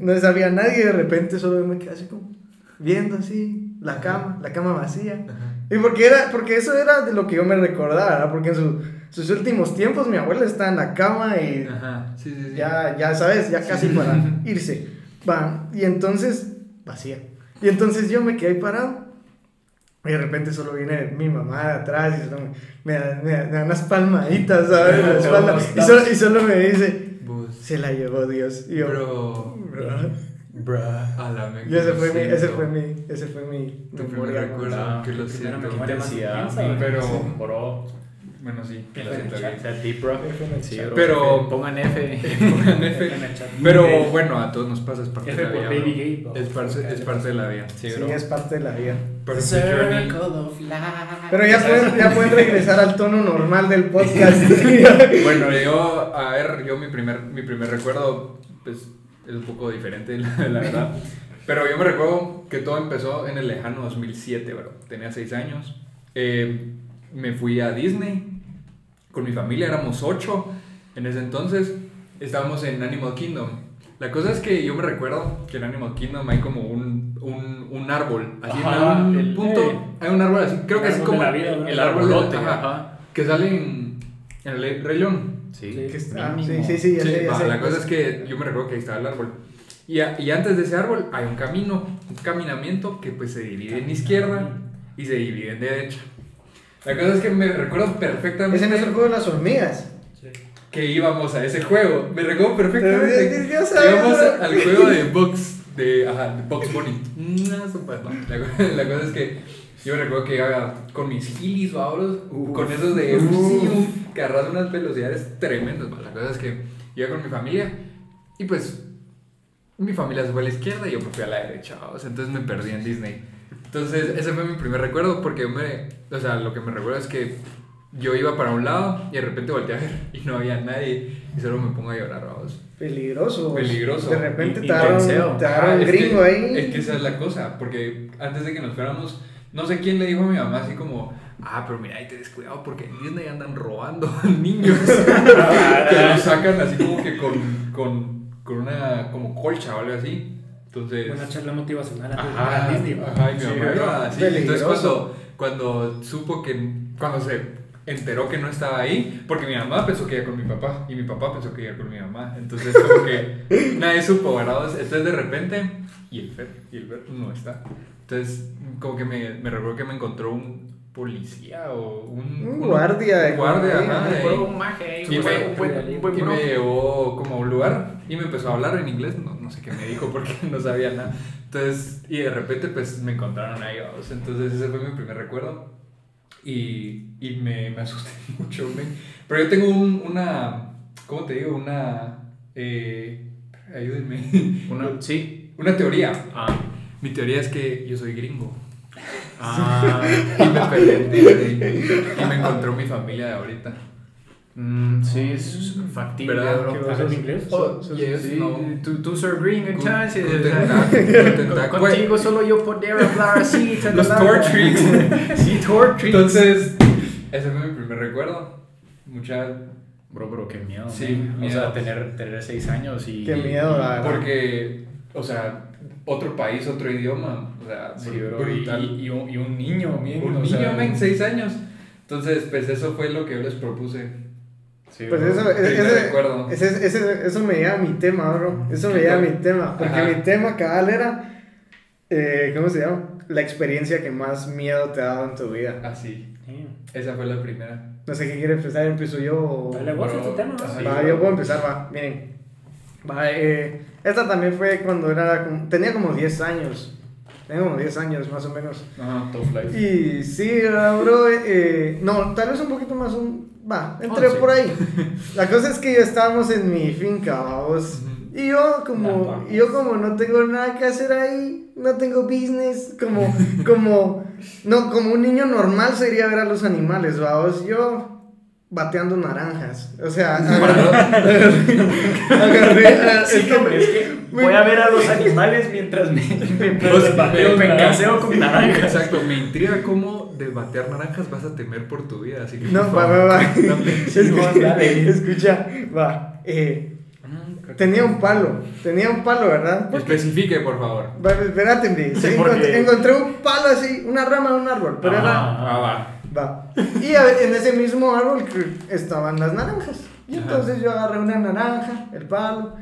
no sabía nadie, y de repente solo me quedé así como viendo así la cama, la cama vacía. Ajá. Y porque, era, porque eso era de lo que yo me recordaba, ¿verdad? Porque en su- sus últimos tiempos mi abuela está en la cama y Ajá. Sí, sí, sí. ya, ya sabes, ya casi para irse. Va, y entonces, vacía. Y entonces yo me quedé ahí parado. Y de repente solo viene mi mamá de atrás y solo me, me da, me da- me da unas palmaditas, ¿sabes? La espalda. Y solo, y solo me dice, Vos. se la llevó Dios. Y yo, Pero. "Bro". Bruh. A la me- Y ese fue mi, ese fue mi, ese fue mi Tu memoria. primer recuerdo. Ah, que lo siento. memoria más Intensidad, intensa, pero- Bro. Bueno, sí. F en el chat. Sea deep, bro. F en el Sí, chat. Pero- Pongan F. Pongan F. En el chat. Pero bueno, a todos nos pasa, es parte F de la vida. Baby. Gay. Es parte, es parte de la vida. Sí, Sí, es parte de la vida. Pero ya pueden, ya pueden regresar al tono normal del podcast. Bueno, yo, a ver, yo mi primer, mi primer recuerdo, pues, es un poco diferente, la, la verdad. Pero yo me recuerdo que todo empezó en el lejano 2007, bro. Tenía 6 años. Eh, me fui a Disney con mi familia, éramos 8 en ese entonces. Estábamos en Animal Kingdom. La cosa es que yo me recuerdo que en Animal Kingdom hay como un, un, un árbol, así en Ajá, algún el- punto. eh, hay un árbol así, creo el que es como vida, ¿no? el árbol de arbolote, ajá, ajá. que sale en, en el Rey León. Sí. Que está- ah, Mínimo. sí, sí, sí, ya Sí, sé, ya va, sé. la cosa es que yo me recuerdo que ahí estaba el árbol. Y, a- y antes de ese árbol hay un camino, un caminamiento que pues se divide en izquierda y se divide en derecha. La cosa es que me recuerdo perfectamente Ese no es el juego de las hormigas. que íbamos a ese juego. Me recuerdo perfectamente. Dios íbamos ¿no? al juego de Box, de, ajá, de Box Bunny. No, super, no. La, co- la cosa es que yo me recuerdo que iba con mis gilis, babros, con esos de Uf. que agarras unas velocidades tremendas. va. La cosa es que iba con mi familia y pues mi familia se fue a la izquierda y yo me fui a la derecha, vamos. entonces me perdí en Disney. Entonces ese fue mi primer recuerdo porque yo me, o sea, lo que me recuerdo es que yo iba para un lado y de repente volteé a ver y no había nadie y solo me pongo a llorar, vamos. Peligroso. Peligroso. De repente Y- te te Ah, es gringo que- ahí. Es que esa es la cosa, porque antes de que nos fuéramos, no sé quién le dijo a mi mamá así como, ah, pero mira, ahí te descuidado porque en Disney andan robando niños. que los sacan así como que con, con, con una como colcha o algo así. Entonces... Una charla motivacional antes de Ajá, Disney. ajá, y mi Sí, mamá iba así. Entonces cuando, cuando supo que, cuando se enteró que no estaba ahí, porque mi mamá pensó que iba con mi papá y mi papá pensó que iba con mi mamá. Entonces como que nadie supo, ¿verdad? Entonces de repente, y el Fer, y el Fer no está. Entonces como que me, me recuerdo que me encontró un policía o un... Un guardia de- un guardia, ahí, ajá, ahí. un maje. Y me, buen- un buen y me llevó como a un lugar y me empezó a hablar en inglés, no, no sé qué me dijo porque no sabía nada. Entonces, y de repente pues me encontraron ahí, vamos. entonces ese fue mi primer recuerdo y, y me, me asusté mucho, men. pero yo tengo un- una, ¿cómo te digo? Una, eh, ayúdenme, Una- sí. una teoría. Ah. Mi teoría es que yo soy gringo Ah. y me perdí y me encontró mi familia de ahorita. Mm, sí, es factible, ¿Verdad? bro. ¿Que vas en inglés? Oh, so- yes, Sí, no. tú, tú tentac- con tentac- con- Contigo solo yo poder hablar así. Los. Tortrix. Sí, Tortrix. Entonces, ese fue mi primer recuerdo. Mucha. Bro, bro, qué miedo. Sí, miedo. O sea, tener, tener seis años y. Qué miedo, la verdad. Porque, o sea, otro país, otro idioma. O sea, Sí, br- bro. Y, brutal. y, y un, y un niño, bien. Un o niño, sea, men, seis años. Entonces, pues eso fue lo que yo les propuse. Sí, Pues eso, Primer ese, ese, ese- eso me lleva a mi tema, bro. Eso me ¿Qué lleva a mi tema. Porque Ajá. mi tema cabal era, eh, ¿cómo se llama? La experiencia que más miedo te ha dado en tu vida. Así. Sí. Esa fue la primera. No sé qué quiere empezar, empiezo yo. o- Dale, vos, Bueno, es tu tema. ¿no? ajá. Va, yo va. puedo empezar, va. Miren. Va, eh, esta también fue cuando era, tenía como 10 años. Tenía como 10 años más o menos. Ajá, tough life. Y sí, bro, eh, no, tal vez un poquito más, un, va, entré Once. por ahí. La cosa es que yo estábamos en mi finca, vamos. Y yo como, y yo como no tengo nada que hacer ahí, no tengo business, como, como, no, como un niño normal sería ver a los animales, vamos. Yo bateando naranjas, o sea, agarré, agarré, ah, Sí, es que- hombre, es que voy a ver a los animales mientras me, mientras Pues, bateo, me- me caseo con naranjas. Exacto, me intriga cómo de batear naranjas vas a temer por tu vida. Así que, No, va, va, va. Escucha, va. eh, tenía un palo, tenía un palo, ¿verdad? Especifique, por favor. Va, espérate. Sí, encontré, porque- encontré un palo así, una rama de un árbol, pero era. Ah, va. Va. Y a en ese mismo árbol estaban las naranjas. Y Ajá. entonces yo agarré una naranja, el palo.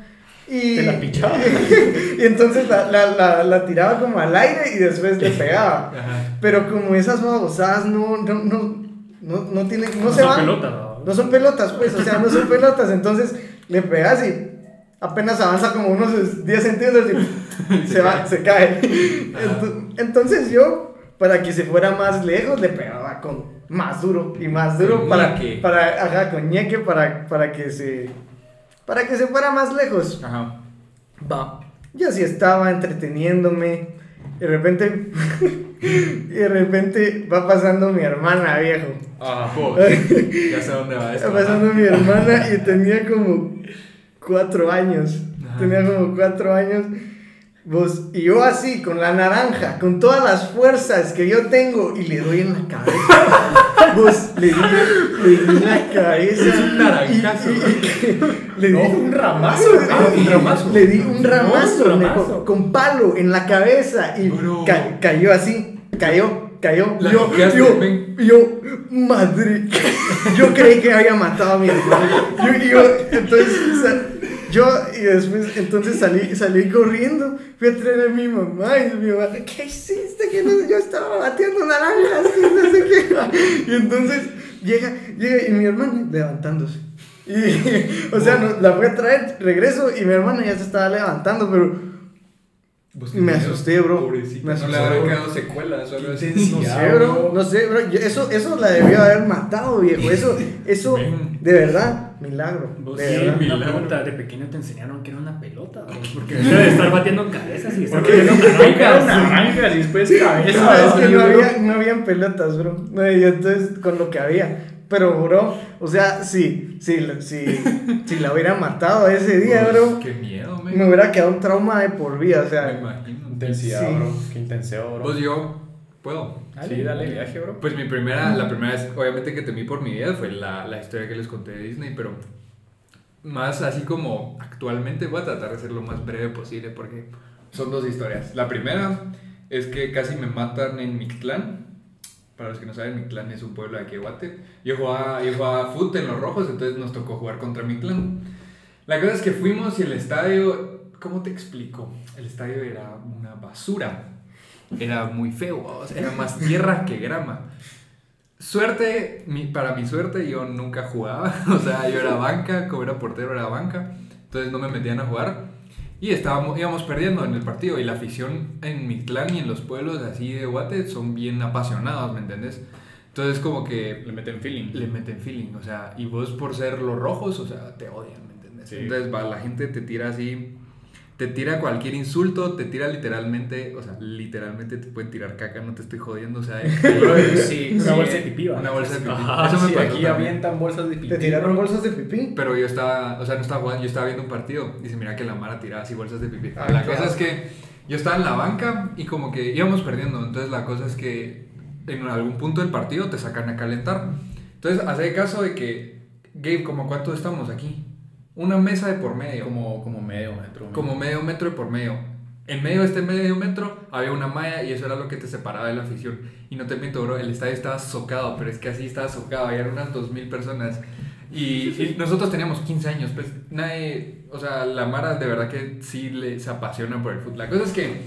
Y, Te la pichaba. y entonces la, la, la, la tiraba como al aire y después le pegaba. Ajá. Pero como esas babosadas no, no, no, no, no tienen, no, se son van. pelotas, ¿no? No son pelotas, pues, o sea, no son pelotas. Entonces le pegas y apenas avanza como unos 10 centímetros y se va, se cae. Ento- Entonces yo, para que se fuera más lejos, le pegaba con más duro y más duro para, ñeque. para, ajá, con ñeque para, para que se, para que se fuera más lejos. Ajá. Va. Yo así estaba entreteniéndome. Y de repente, y de repente va pasando mi hermana, viejo. Ah, ya sé dónde va esto. Va pasando mi hermana y tenía como cuatro años. Ajá. Tenía como cuatro años. Vos, y yo así, con la naranja, con todas las fuerzas que yo tengo, y le doy en la cabeza. Vos, le di, le di en la cabeza. Es un naranjazo. Y- y- y- le di No, un ramazo, un ramazo. Le di un ramazo, un me- ramazo. con, con palo en la cabeza y ca- cayó así, cayó, cayó. La yo, yo, yo, madre, yo creí que había matado a mi hermano. Yo, yo, entonces, yo, y después, entonces salí, salí corriendo, fui a traer a mi mamá y mi mamá, ¿qué hiciste? Que no, yo estaba batiendo naranjas y no sé qué. Y entonces llega, llega y mi hermana levantándose. Y, o sea, la fui a traer, regreso y mi hermana ya se estaba levantando, pero Pues, Me asusté, bro. Pobrecita. Me no le asusté, habrán bro. quedado secuelas o algo así. no sé, bro, bro. no sé, bro, yo- eso, eso la debió haber matado, viejo, eso, eso, Ven. de verdad, milagro, Vos de sí, verdad. una milagro. pregunta, ¿de pequeño te enseñaron que era una pelota? vos? Porque debe estar batiendo cabezas y estar batiendo naranjas, naranjas. naranjas y después No, cabeza. es que no, bro. había, no habían pelotas, bro, no, y entonces, con lo que había, pero, bro, o sea, si, si, si, si la hubiera matado ese día, Pues, bro, Qué miedo, me. me hubiera quedado un trauma de por vida, o Me sea, imagino. Intensidad, Sí. bro. Qué intensidad, bro. Pues yo, ¿puedo? sí, dale viaje, bro. Pues mi primera, la primera vez, obviamente que temí por mi vida fue la, la historia que les conté de Disney, pero más así como actualmente voy a tratar de ser lo más breve posible porque son dos historias. La primera es que casi me matan en Mictlán. Para los que no saben, Mictlán es un pueblo de aquí. Yo jugaba, yo jugaba en los rojos, entonces nos tocó jugar contra Mictlán. La cosa es que fuimos y el estadio, ¿cómo te explico? El estadio era una basura. Era muy feo, o sea, era más tierra que grama. Suerte, mi- para mi suerte, yo nunca jugaba. O sea, yo era banca, como era portero, era banca. Entonces no me metían a jugar. Y estábamos, íbamos perdiendo en el partido. Y la afición en mi clan y en los pueblos así de Guate son bien apasionados, ¿me entendés? Entonces, como que Le meten feeling. le meten feeling, o sea, y vos por ser los rojos, o sea, te odian, ¿me entiendes? Sí. Entonces, va, la gente te tira así, te tira cualquier insulto, te tira literalmente, o sea, literalmente te pueden tirar caca, no te estoy jodiendo, o sea, sí, Una sí, bolsa de eh. pipí, ¿va? una bolsa de pipí. Ajá, Eso me sí, pasó aquí también. avientan bolsas de pipí. te tiraron bolsas de pipí. Pero yo estaba, o sea, no estaba jugando, yo estaba viendo un partido y se mira que la Mara tiraba así bolsas de pipí. Ah, la cosa es que yo estaba en la banca y como que íbamos perdiendo, entonces la cosa es que en algún punto del partido te sacan a calentar. Entonces, hace caso de que, Gabe, como cuánto estamos aquí? Una mesa de por medio. Como, como medio metro. como medio metro de por medio. En medio de este medio metro había una malla y eso era lo que te separaba de la afición. Y no te miento, bro, el estadio estaba socado, pero es que así estaba socado, había unas 2.000 personas. Y, y nosotros teníamos 15 años, pues nadie, o sea, la Mara de verdad que sí le, se apasiona por el fútbol. La cosa es que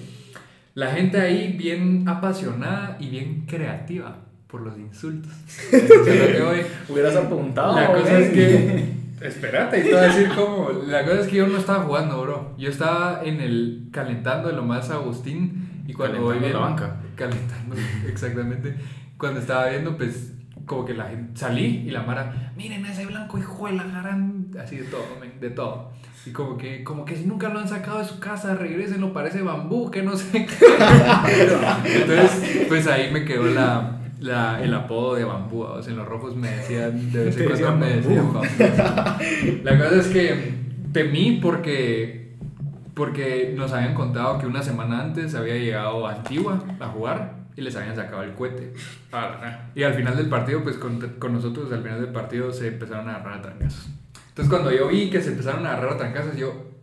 la gente ahí bien apasionada y bien creativa por los insultos. Eso es lo que. Hubieras apuntado. La cosa es que. Espérate, te voy a decir cómo. La cosa es que yo no estaba jugando, bro. Yo estaba en el. calentando de lo más Agustín. Y cuando voy Calentando la viendo- banca. Calentando, exactamente. Cuando estaba viendo, pues. Como que la gente. Salí y la Mara. Miren ese blanco, hijo de la gran. Así de todo, de todo. Y como que, como que si nunca lo han sacado de su casa, regresen, lo parece bambú, que no sé qué. Entonces, pues ahí me quedó la, la, el apodo de bambú. O sea, en los rojos me decían, de vez en cuando me decían bambú. La cosa es que temí porque, porque nos habían contado que una semana antes había llegado Antigua a jugar y les habían sacado el cohete. Y al final del partido, pues con, con nosotros, al final del partido se empezaron a agarrar a trancazos. Entonces cuando yo vi que se empezaron a agarrar a trancazos, yo,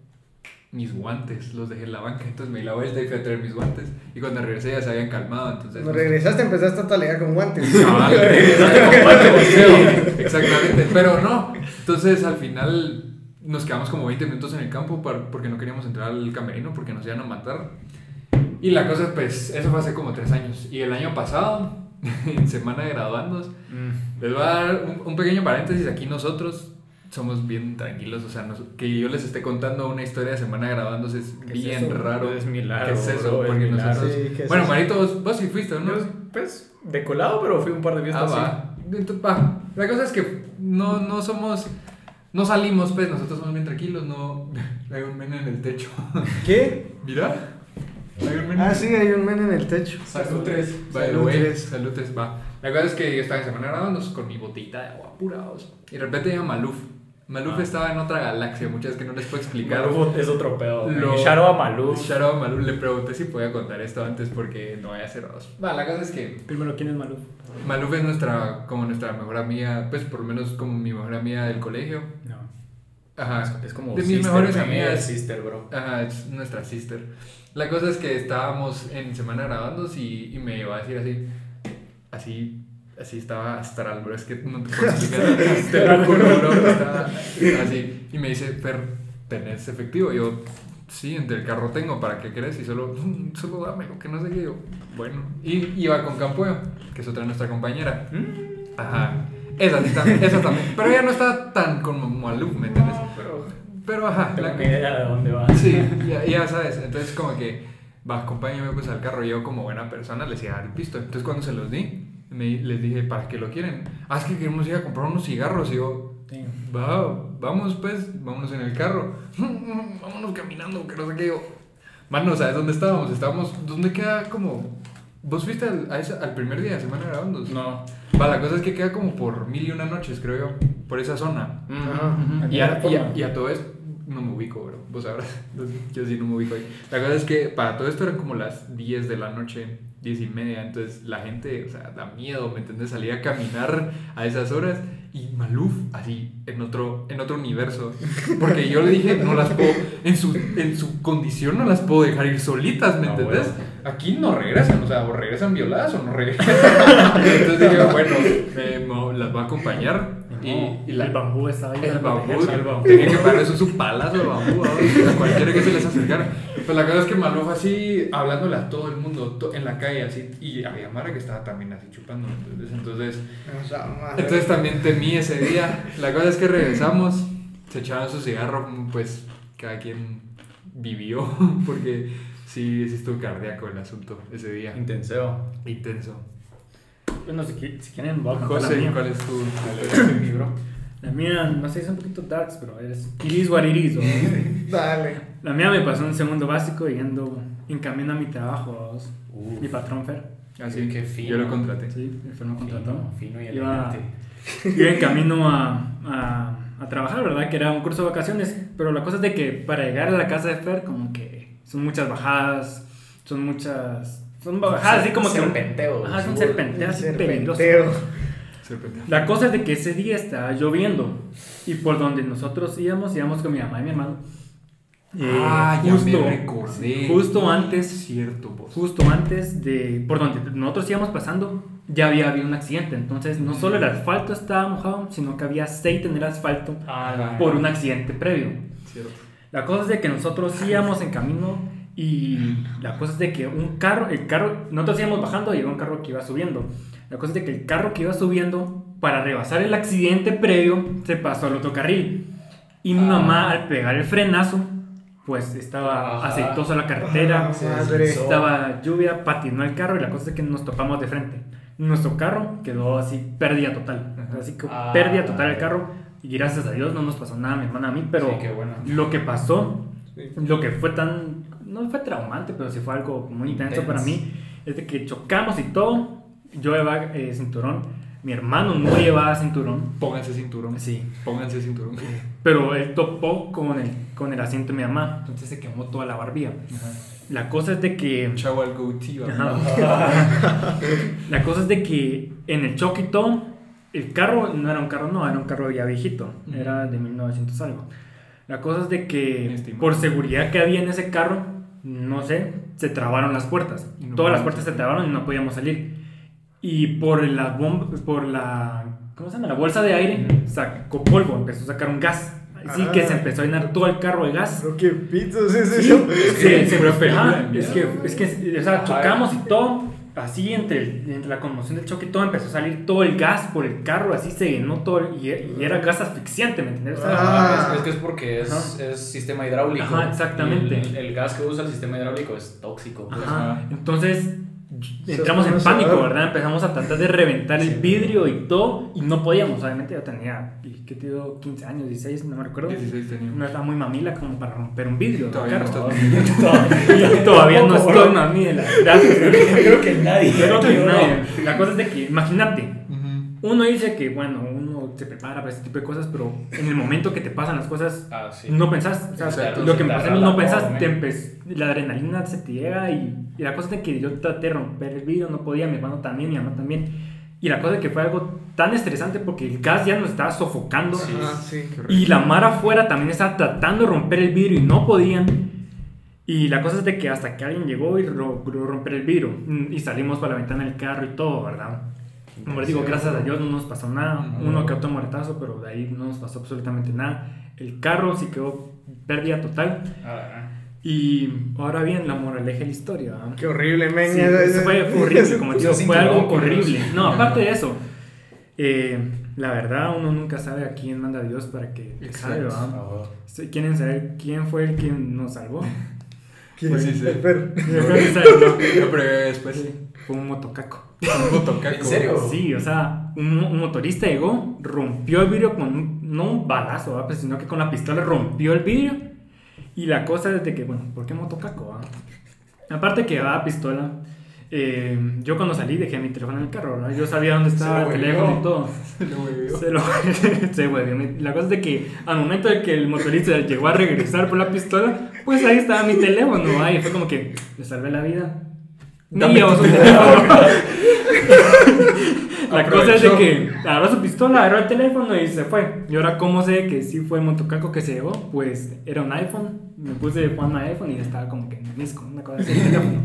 mis guantes, los dejé en la banca. Entonces me di la vuelta y fui a traer mis guantes. Y cuando regresé ya se habían calmado. Entonces, Cuando regresaste empezaste a talegar con guantes. Regresaste con de boxeo. Exactamente, pero no. Entonces al final nos quedamos como 20 minutos en el campo par- porque no queríamos entrar al camerino porque nos iban a matar. Y la cosa, pues, eso fue hace como 3 años. Y el año pasado, en semana de graduandos, Mm. les voy a dar un, un pequeño paréntesis. Aquí nosotros somos bien tranquilos, o sea, nos- que yo les esté contando una historia de semana grabándose es ¿Qué es bien raro. Es milagro, ¿Qué es eso? bro, Porque nosotros... Sí, ¿qué es bueno, eso? Marito, vos, vos sí fuiste, ¿no? Yo, pues, de colado, pero fui un par de Ah, fiestas así. va. Entonces, va. La cosa es que no, no somos... No salimos, pues, nosotros somos bien tranquilos, no... Hay un men en el techo. ¿Qué? Mira. Hay un men Ah, sí, hay un men en el techo. Salud tres. By the Salud, way, tres. salutes, va. La cosa es que yo estaba en semana grabando con mi botita de agua apurados. Y de repente llega Maluf. Maluf Ah. estaba en otra galaxia, muchas que no les puedo explicar. Maluf es otro pedo. Lo- out a Maluf. Out a Maluf. Le pregunté si podía contar esto antes porque no vaya a ser dos. Va, la cosa es que Primero, ¿quién es Maluf? Maluf es nuestra, como nuestra mejor amiga, pues por lo menos como mi mejor amiga del colegio. No. Ajá. Es como de mis sister, mejores amigas. Sister, bro. Ajá, es nuestra sister. La cosa es que estábamos en semana grabando y, y me iba a decir así, así, así estaba astral, bro, es que no te puedo explicar, te lo juro, bro, estaba así. Y me dice, Fer, ¿tenés efectivo? Y yo, sí, entre el carro tengo, ¿para qué crees? Y solo, "Mm, solo dámelo, que no sé qué. Yo, bueno. Y iba con Campoyo, que es otra de nuestra compañera. Ajá. Esa sí también, esa también. Pero ella no está tan como Maluf, ¿me entiendes? No, pero Pero ajá, tengo la- ni idea de dónde va. Sí, ya, ya sabes. Entonces, como que, va, acompáñame pues al carro. Yo, como buena persona, les iba a dar el pisto. Entonces, cuando se los di, me, les dije, ¿para qué lo quieren? Ah, es que queremos ir a comprar unos cigarros. Y yo, va, vamos pues, vámonos en el carro. vámonos caminando, que no sé qué. Yo, mano, ¿sabes dónde estábamos? Estábamos, ¿dónde queda como. ¿Vos fuiste al, a esa- al primer día de semana grabando? No. Va, la cosa es que queda como por mil y una noches, creo yo, por esa zona. Ajá. Y a, y, a, y a todo esto, no me ubico, bro. Vos sabrás. Yo sí no me ubico ahí. La cosa es que para todo esto eran como las 10 de la noche, 10 y media. Entonces la gente, o sea, da miedo, ¿me entiendes? Salir a caminar a esas horas. Y Maluf, así, en otro, en otro universo. Porque yo le dije, no las puedo, en su, en su condición no las puedo dejar ir solitas, ¿me No, entendés? bueno. Aquí no regresan, o sea, o regresan violadas o no regresan. Entonces dije, bueno, me- me- las va a acompañar. Y, y la, el bambú estaba ahí. el bambú, el bambú. tenía que parar eso es un palazo el bambú, ¿no? a cualquiera que se les acercara. Pues la cosa es que Maluf así, hablándole a todo el mundo, to- en la calle así, y había Mara que estaba también así chupando, entonces, entonces, entonces también temí ese día. La cosa es que regresamos, se echaban su cigarro, pues cada quien vivió, porque sí, sí estuvo cardíaco el asunto ese día, Intenseo. intenso. Bueno, si, si quieren, voy a José, mía. ¿cuál es tu...? mi bro. La mía, no sé, es un poquito darks, pero es it is what it is, ¿o? Dale. La mía me pasó en segundo básico yendo en camino a mi trabajo. Uh. mi patrón Fer. Así Qué fino. Yo lo contraté. Sí, el Fer me contrató. Fino, fino y Iba, elegante. iba en camino a, a, a trabajar, ¿verdad? Que era un curso de vacaciones, pero la cosa es de que para llegar a la casa de Fer, como que son muchas bajadas, son muchas... Son bajadas así como que... Serpenteos. Ajá, son. Serpenteo. Serpente. La cosa es de que ese día estaba lloviendo y por donde nosotros íbamos, íbamos con mi mamá y mi hermano. Eh, ah, ya me recordé. Justo antes, Cierto, vos. justo antes de por donde nosotros íbamos pasando, ya había habido un accidente. Entonces, no solo el asfalto estaba mojado, sino que había aceite en el asfalto Ah, por un accidente previo. Cierto. La cosa es de que nosotros íbamos en camino y la cosa es de que un carro, el carro, nosotros íbamos bajando y había un carro que iba subiendo. La cosa es de que el carro que iba subiendo, para rebasar el accidente previo, se pasó al otro carril. Y mi Ah. mamá, al pegar el frenazo, pues estaba Ajá. aceitosa la carretera, Ah, estaba lluvia, patinó el carro y la cosa es que nos topamos de frente. Nuestro carro quedó así, pérdida total. Ajá. Así que Ah, pérdida total el carro. Y gracias a Dios no nos pasó nada mi hermana a mí, pero Sí, qué bueno. lo que pasó, Sí. lo que fue tan, no fue traumante, pero sí fue algo muy intenso para mí, es de que chocamos y todo, yo llevaba eh, cinturón, mi hermano no llevaba cinturón, Pónganse cinturón. sí, Pónganse cinturón. pero él topó con el, con el asiento de mi mamá, entonces se quemó toda la barbilla. La cosa es de que... Chavo al goatee. Ajá. La cosa es de que en el choque y todo, el carro no era un carro no, era un carro ya viejito, era de 1900 algo. La cosa es de que por seguridad que había en ese carro, no sé, se trabaron las puertas. No Todas las puertas se trabaron y no podíamos salir. Y por la bomba, por la, ¿cómo se llama? La bolsa de aire sacó polvo, empezó a sacar un gas. Así Ah. que se empezó a llenar todo el carro de gas. Pero qué pitos es eso. Sí, se de es que, es que, o sea, chocamos y todo, así entre, el- entre la conmoción del choque, todo empezó a salir todo el gas por el carro, así se llenó todo, y, y era gas asfixiante, ¿me entiendes? Ah. es, que es porque es, es sistema hidráulico. Ajá, exactamente. El, el gas que usa el sistema hidráulico es tóxico. pues. Ajá. Entonces entramos en pánico, ¿verdad? Empezamos a tratar de reventar el Sí. vidrio y todo, y no podíamos, obviamente yo tenía, ¿y ¿qué te digo? 15 años, 16, no me recuerdo. 16 teníamos. No estaba muy mamila como para romper un vidrio. Todavía no estás Todavía, todavía no estoy mamila. Gracias. Creo que nadie. Creo que nadie. La cosa es de que, imagínate, uno dice que, bueno, uno se prepara para este tipo de cosas, pero en el momento que te pasan las cosas, Ah, sí. no pensás. O sea, Exacto, lo que me te pasó a mí, arrala no pensás, te men. empe- la adrenalina se te llega y, y la cosa es de que yo traté de romper el vidrio, no podía, mi hermano también, mi mamá también. Y la cosa es que fue algo tan estresante porque el gas ya nos estaba sofocando. Sí. Ah, sí. Y la mar afuera también estaba tratando de romper el vidrio y no podían. Y la cosa es de que hasta que alguien llegó y logró romper el vidrio. Y salimos por la ventana del carro y todo, ¿verdad? Como les digo, gracias a Dios no nos pasó nada. Uno que otro moretazo, pero de ahí no nos pasó absolutamente nada. El carro sí quedó pérdida total. Ah, Y ahora bien, la moraleja de la historia. ¿verdad? Qué horrible, men. Sí, eso fue, fue horrible, como te digo, fue algo horrible. No, aparte de eso, eh, la verdad, uno nunca sabe a quién manda Dios para que te salve, ah. Sí, ¿Quieren saber quién fue el quien nos salvó? ¿Quién? Pues sí, sí. El perro. no, No, pero después. Fue un motocaco. Un motocaco. ¿En serio? Sí, o sea, un, un motorista llegó, rompió el vidrio con un, no un balazo, ¿verdad? Pues, sino que con la pistola rompió el vidrio. Y la cosa es de que, bueno, ¿por qué motocaco? va? Aparte que va pistola. eh, yo cuando salí dejé mi teléfono en el carro, ¿verdad? Yo sabía dónde estaba Se el teléfono y todo. Lo huevió. Se lo se huevió. La cosa es de que al momento de que el motorista llegó a regresar por la pistola, pues ahí estaba mi teléfono, y fue como que le salvé la vida. Me Dame llevó tu su teléfono. La cosa es de que agarró su pistola, agarró el teléfono y se fue. Y ahora, ¿cómo sé que sí fue el motocaco que se llevó? Pues era un iPhone. Me puse Juan iPhone y estaba como que en el disco, una cosa así. el teléfono.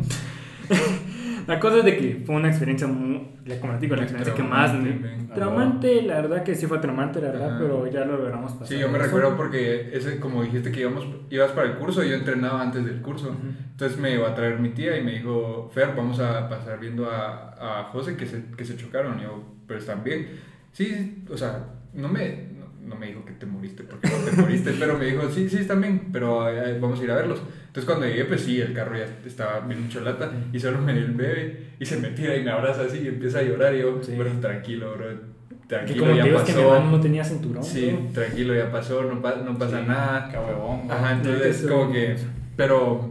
La cosa es de que fue una experiencia muy, como les digo, la experiencia que más me... Traumante, la verdad que sí fue traumante, la verdad, Ajá. pero ya lo logramos pasar. Sí, yo me recuerdo porque ese, como dijiste que íbamos, ibas para el curso yo entrenaba antes del curso. Entonces me iba a traer mi tía y me dijo, Fer, vamos a pasar viendo a, a José que se, que se chocaron. Y yo, pero están bien. Sí, o sea, no me, no, me dijo que te moriste porque no te moriste, pero me dijo, sí, sí, están bien, pero eh, vamos a ir a verlos. Entonces cuando llegué, pues sí, el carro ya estaba bien hecho lata y solo me dio el bebé y se me tira y me abraza así y empieza a llorar y yo, Sí. bueno, tranquilo, bro, Que tranquilo, como ya que mi pasó. hermano no tenía cinturón. Sí, ¿no? tranquilo, ya pasó, no, pa- no pasa Sí, nada. ¿no? Ajá, entonces como que... Pero,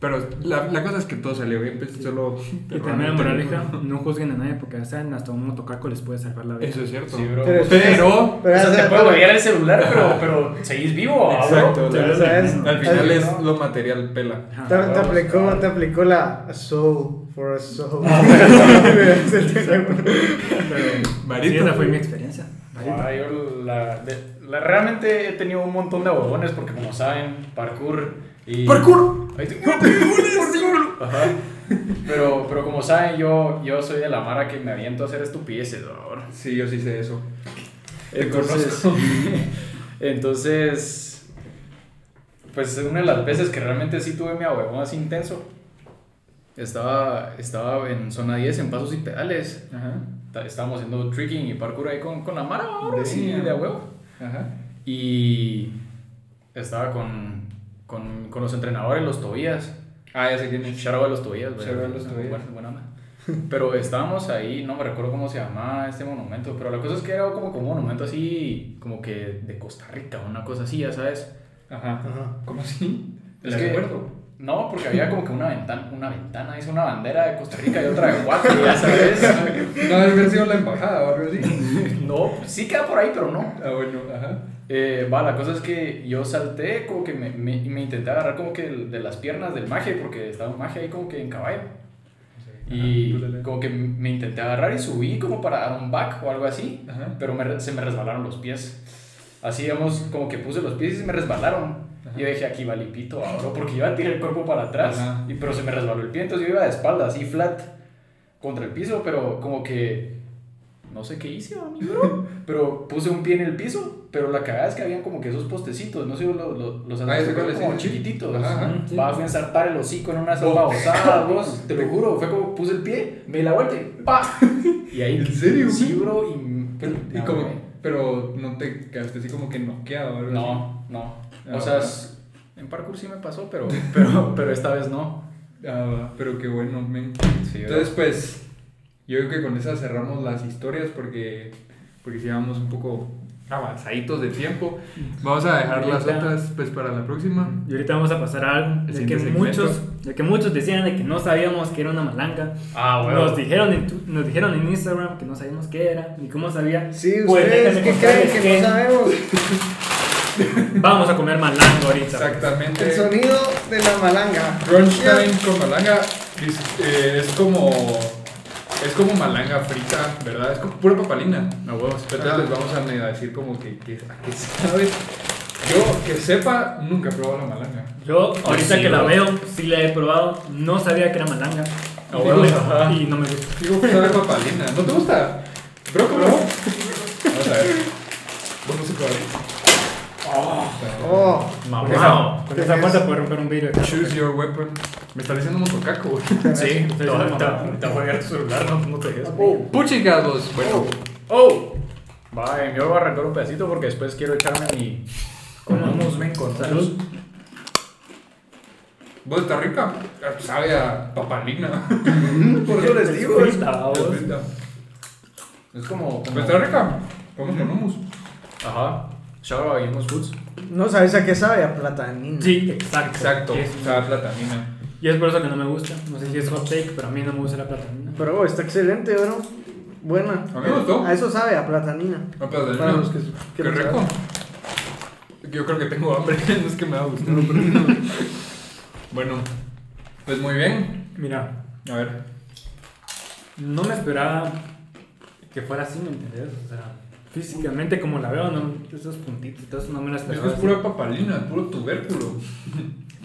pero la, la cosa es que todo salió bien, pues solo... Y también la moraleja, no juzguen a nadie porque saben, hasta un motocaco les puede salvar la vida. Eso es cierto. Sí, bro. Pero, Pero... pero, o sea, o sea, te puede huevear el celular, pero, pero seguís vivo, ¿ah, bro? Exacto, sabes. al final es lo material pela. Te, aplicó, te aplicó la a soul for a soul. Ah, Es el teléfono. Pero Marito. sí, esa fue mi experiencia. Ah, yo la, de- la- realmente he tenido un montón de huevones porque como saben, parkour y... ¡Parkour! Ahí te- Ajá. Pero, pero como saben, yo, yo soy de la mara que me aviento a hacer estupideces ahora. Sí, yo sí sé eso. Entonces, entonces, pues una de las veces que realmente sí tuve mi ahuevón así intenso, estaba, estaba en zona 10 en pasos y pedales. Ajá. Estábamos haciendo tricking y parkour ahí con, con la mara ahora sí, de a huevo. Ajá. Y estaba con, con, con los entrenadores, los Tobías. Ah, ya sé quién es. Shout los Tobías, güey. Shout los Tobías. Buena, buena onda. Pero estábamos ahí, no me recuerdo cómo se llamaba este monumento, pero la cosa es que era como, como un monumento así, como que de Costa Rica, una cosa así, ya sabes. Ajá. Ajá. ¿Cómo así? Es ¿De que- acuerdo? No, porque había como que una ventana, una ventana, hizo una bandera de Costa Rica y otra de Guate, ya sabes. No, haber sido la embajada o algo así. No, sí queda por ahí, pero no. Ah, bueno, ajá. Eh, va, la cosa es que yo salté, como que me, me, me intenté agarrar como que de las piernas del maje, porque estaba un maje ahí como que en caballo. Y Ajá, como que me intenté agarrar y subí como para dar un back o algo así, Ajá. pero me se me resbalaron los pies. Así, digamos, como que puse los pies y se me resbalaron. Ajá. Y yo dije, aquí va lipito ahora, porque iba a tirar el cuerpo para atrás, Ajá. y, pero se me resbaló el pie, entonces yo iba de espalda, así flat, contra el piso, pero como que no sé qué hice, amigo. pero puse un pie en el piso, pero la cagada es que habían como que esos postecitos, no sé, los, los, los Ah, como chiquititos. Ajá, ajá. Sí. Va a ensartar el hocico en una Oh. sopa osada, vos, te lo juro, fue como puse el pie, me di la vuelta y ¡pa! Y ahí, ¿En serio, Sí, bro, y... Pero, y No, como, güey. Pero no te quedaste así como que noqueado o algo No, no. Ah, O sea, es- en parkour sí me pasó, pero, pero, pero esta vez no. Ah, pero qué bueno, men. Sí, Entonces, pues, yo creo que con esa cerramos las historias porque, porque sí vamos un poco avanzaditos de tiempo. Vamos a dejar las otras pues para la próxima. Y ahorita vamos a pasar a algo de que, segmento. muchos, de que muchos decían de que no sabíamos que era una malanga. Ah, Nos dijeron, en tu- nos dijeron en Instagram que no sabíamos qué era, ni cómo sabía. Sí, Pues ustedes que creen que no sabemos. Vamos a comer malanga ahorita. Exactamente. El sonido de la malanga. Crunch time con malanga es, eh, es como es como malanga frita, ¿verdad? Es como pura papalina. No huevos. Entonces les vamos a decir como que, que a qué sabe. Yo que sepa nunca he probado la malanga. Yo ahorita Sí, que la veo, sí la he probado, no sabía que era malanga. Bueno, ajá. y no me gusta. Digo que sabe papalina. ¿No te gusta? Bro, bro. Vamos a ver. Vamos a probar. Oh, Mamá. esa, con esa fuerza puede romper un vidrio. Choose your weapon. Me está diciendo motocaco, güey. Sí, te te a jugar tu celular, no, no te dejes. Puchicados. Bueno, ¡Oh! Va, eh, yo voy a arrancar un pedacito porque después quiero echarme mi. Hummus, ven, con Salud. vos está rica. Sabe a papalina. por eso les digo. Es. Es como. Pues como está rica. Vamos con hummus. Ajá. Shout out a Foods. No sabes a qué sabe, a platanina. Sí, exacto. Exacto. Es- Sabe a platanina. Y es por eso que no me gusta. No sé si es hot take, pero a mí no me gusta la platanina. Pero oh, está excelente, bro. Buena. A mí me gustó. A eso sabe, a platanina. A platanina. Para los que Qué quieren rico. Yo creo que tengo hambre. No es que me va a gustar. pero- bueno, pues muy bien. Mira, A ver. no me esperaba que fuera así, ¿me entiendes? O sea, físicamente como la veo, no, esos puntitos eso no me lo Es que es pura papalina, es puro tubérculo.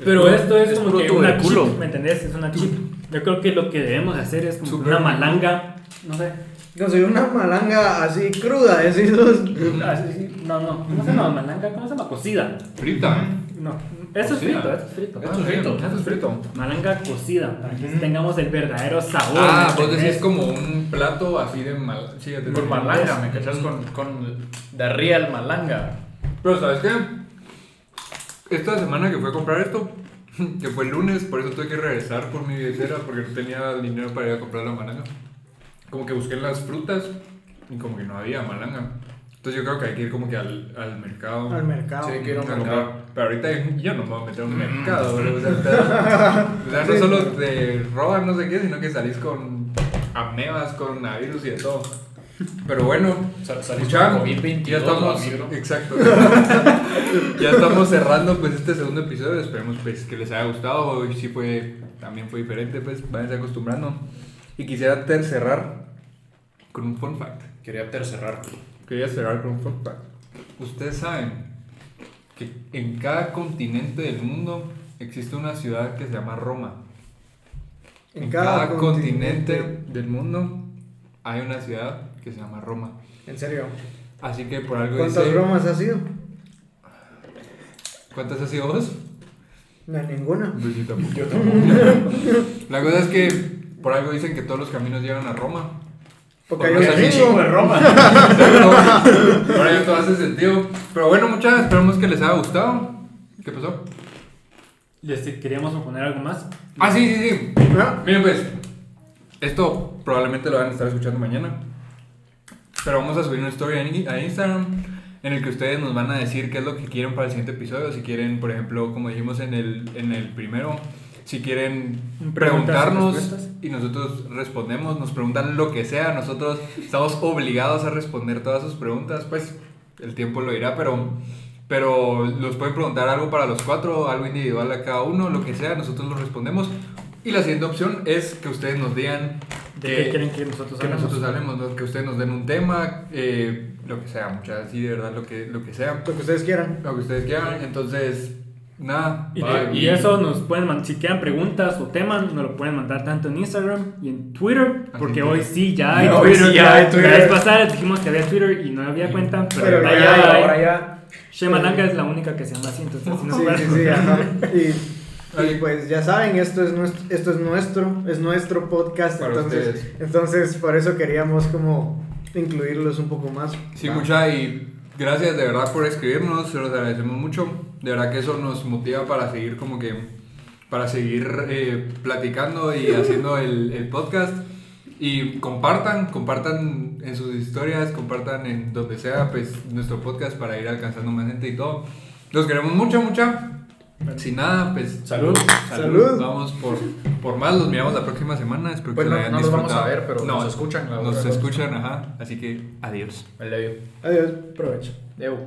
Pero esto es, es como que una tubérculo. chip, ¿me entendés? Es una chip. Yo creo que lo que debemos hacer es como Super una malanga, no sé. Conseguí una malanga así cruda, decís no, no, ¿cómo se llama malanga? ¿Cómo se llama? Cocida. Frita. No, eso es frito, eso es frito. Eso es frito. Eso es frito. Malanga cocida, para que tengamos el verdadero sabor. Ah, ¿me vos decís entendés? como un plato así de mal. Sí, Con entendí. malanga, ¿me cachas? Con, con de real malanga. Pero ¿sabes qué? Esta semana que fui a comprar esto, que fue el lunes, por eso tuve que regresar por mi billetera porque no tenía dinero para ir a comprar la malanga. Como que busqué las frutas y como que no había malanga. Entonces yo creo que hay que ir como que al, al mercado. Al mercado. Sí, comprar. mercado. Pero ahorita yo no me voy a meter a un mercado, bro. O sea, te- o sea, no solo te roban no sé qué, sino que salís con amebas, coronavirus y de todo. Pero bueno, COVID-22, ya estamos, exacto. ya estamos cerrando pues este segundo episodio. Esperemos pues que les haya gustado. Hoy sí fue, también fue diferente, pues váyanse acostumbrando. Y quisiera ter- cerrar con un fun fact. Quería tercerrar. Quería cerrar con un fun fact. Ustedes saben que en cada continente del mundo existe una ciudad que se llama Roma. En, cada, continente del mundo hay una ciudad que se llama Roma. En serio. Así que por algo ¿Cuántas dice- bromas ha sido? ¿Cuántas has sido vos? No ninguna. Pues yo tampoco. Yo tampoco. La cosa es que por algo dicen que todos los caminos llegan a Roma. Porque hay Porque un chingo. De Roma. Ahora ya todo hace sentido. Pero bueno, muchachos, esperamos que les haya gustado. ¿Qué pasó? Les queríamos proponer algo más. Ah, sí, sí, sí. Ah, Miren, pues, esto probablemente lo van a estar escuchando mañana. Pero vamos a subir una story a In- a Instagram en el que ustedes nos van a decir qué es lo que quieren para el siguiente episodio. Si quieren, por ejemplo, como dijimos en el, en el primero, si quieren preguntarnos y nosotros respondemos, nos preguntan lo que sea, nosotros estamos obligados a responder todas sus preguntas, pues el tiempo lo dirá, pero, pero los pueden preguntar algo para los cuatro, algo individual a cada uno, lo que sea, nosotros lo respondemos. Y la siguiente opción es que ustedes nos digan ¿De que- qué quieren que nosotros que hablemos? nosotros hablemos, ¿no? que ustedes nos den un tema, eh, lo que sea, muchachos, sí, de verdad, lo que, lo que sea, Lo que ustedes quieran. lo que ustedes quieran. Entonces, Nada. Y, de- y eso nos pueden mandar, si quedan preguntas o temas, nos lo pueden mandar tanto en Instagram y en Twitter, porque que- hoy sí ya hay No, hoy Twitter. sí ya hay Twitter. La vez pasada dijimos que había Twitter y no había cuenta, pero, Pero ahora ya ya ahora ya. Shemanaka es la única que se llama así, entonces así nos Sí, sí, sí, ajá. Y, y pues ya saben, esto es nuestro, esto es nuestro, es nuestro podcast, Para entonces, ustedes. entonces por eso queríamos como incluirlos un poco más. Sí, Va. mucha y gracias de verdad por escribirnos, se los agradecemos mucho. De verdad que eso nos motiva para seguir como que, para seguir eh, platicando y haciendo el, el podcast. Y compartan, compartan en sus historias, compartan en donde sea, pues nuestro podcast para ir alcanzando más gente y todo. Los queremos mucho, mucha. Sin nada, pues Salud. Salud. Vamos por, por más, los miramos la próxima semana. Espero Pues que no- la hayan no los vamos disfrutado. a ver, pero nos escuchan, la Nos escuchan, ajá. Así que adiós. You. Adiós. Provecho. Deu.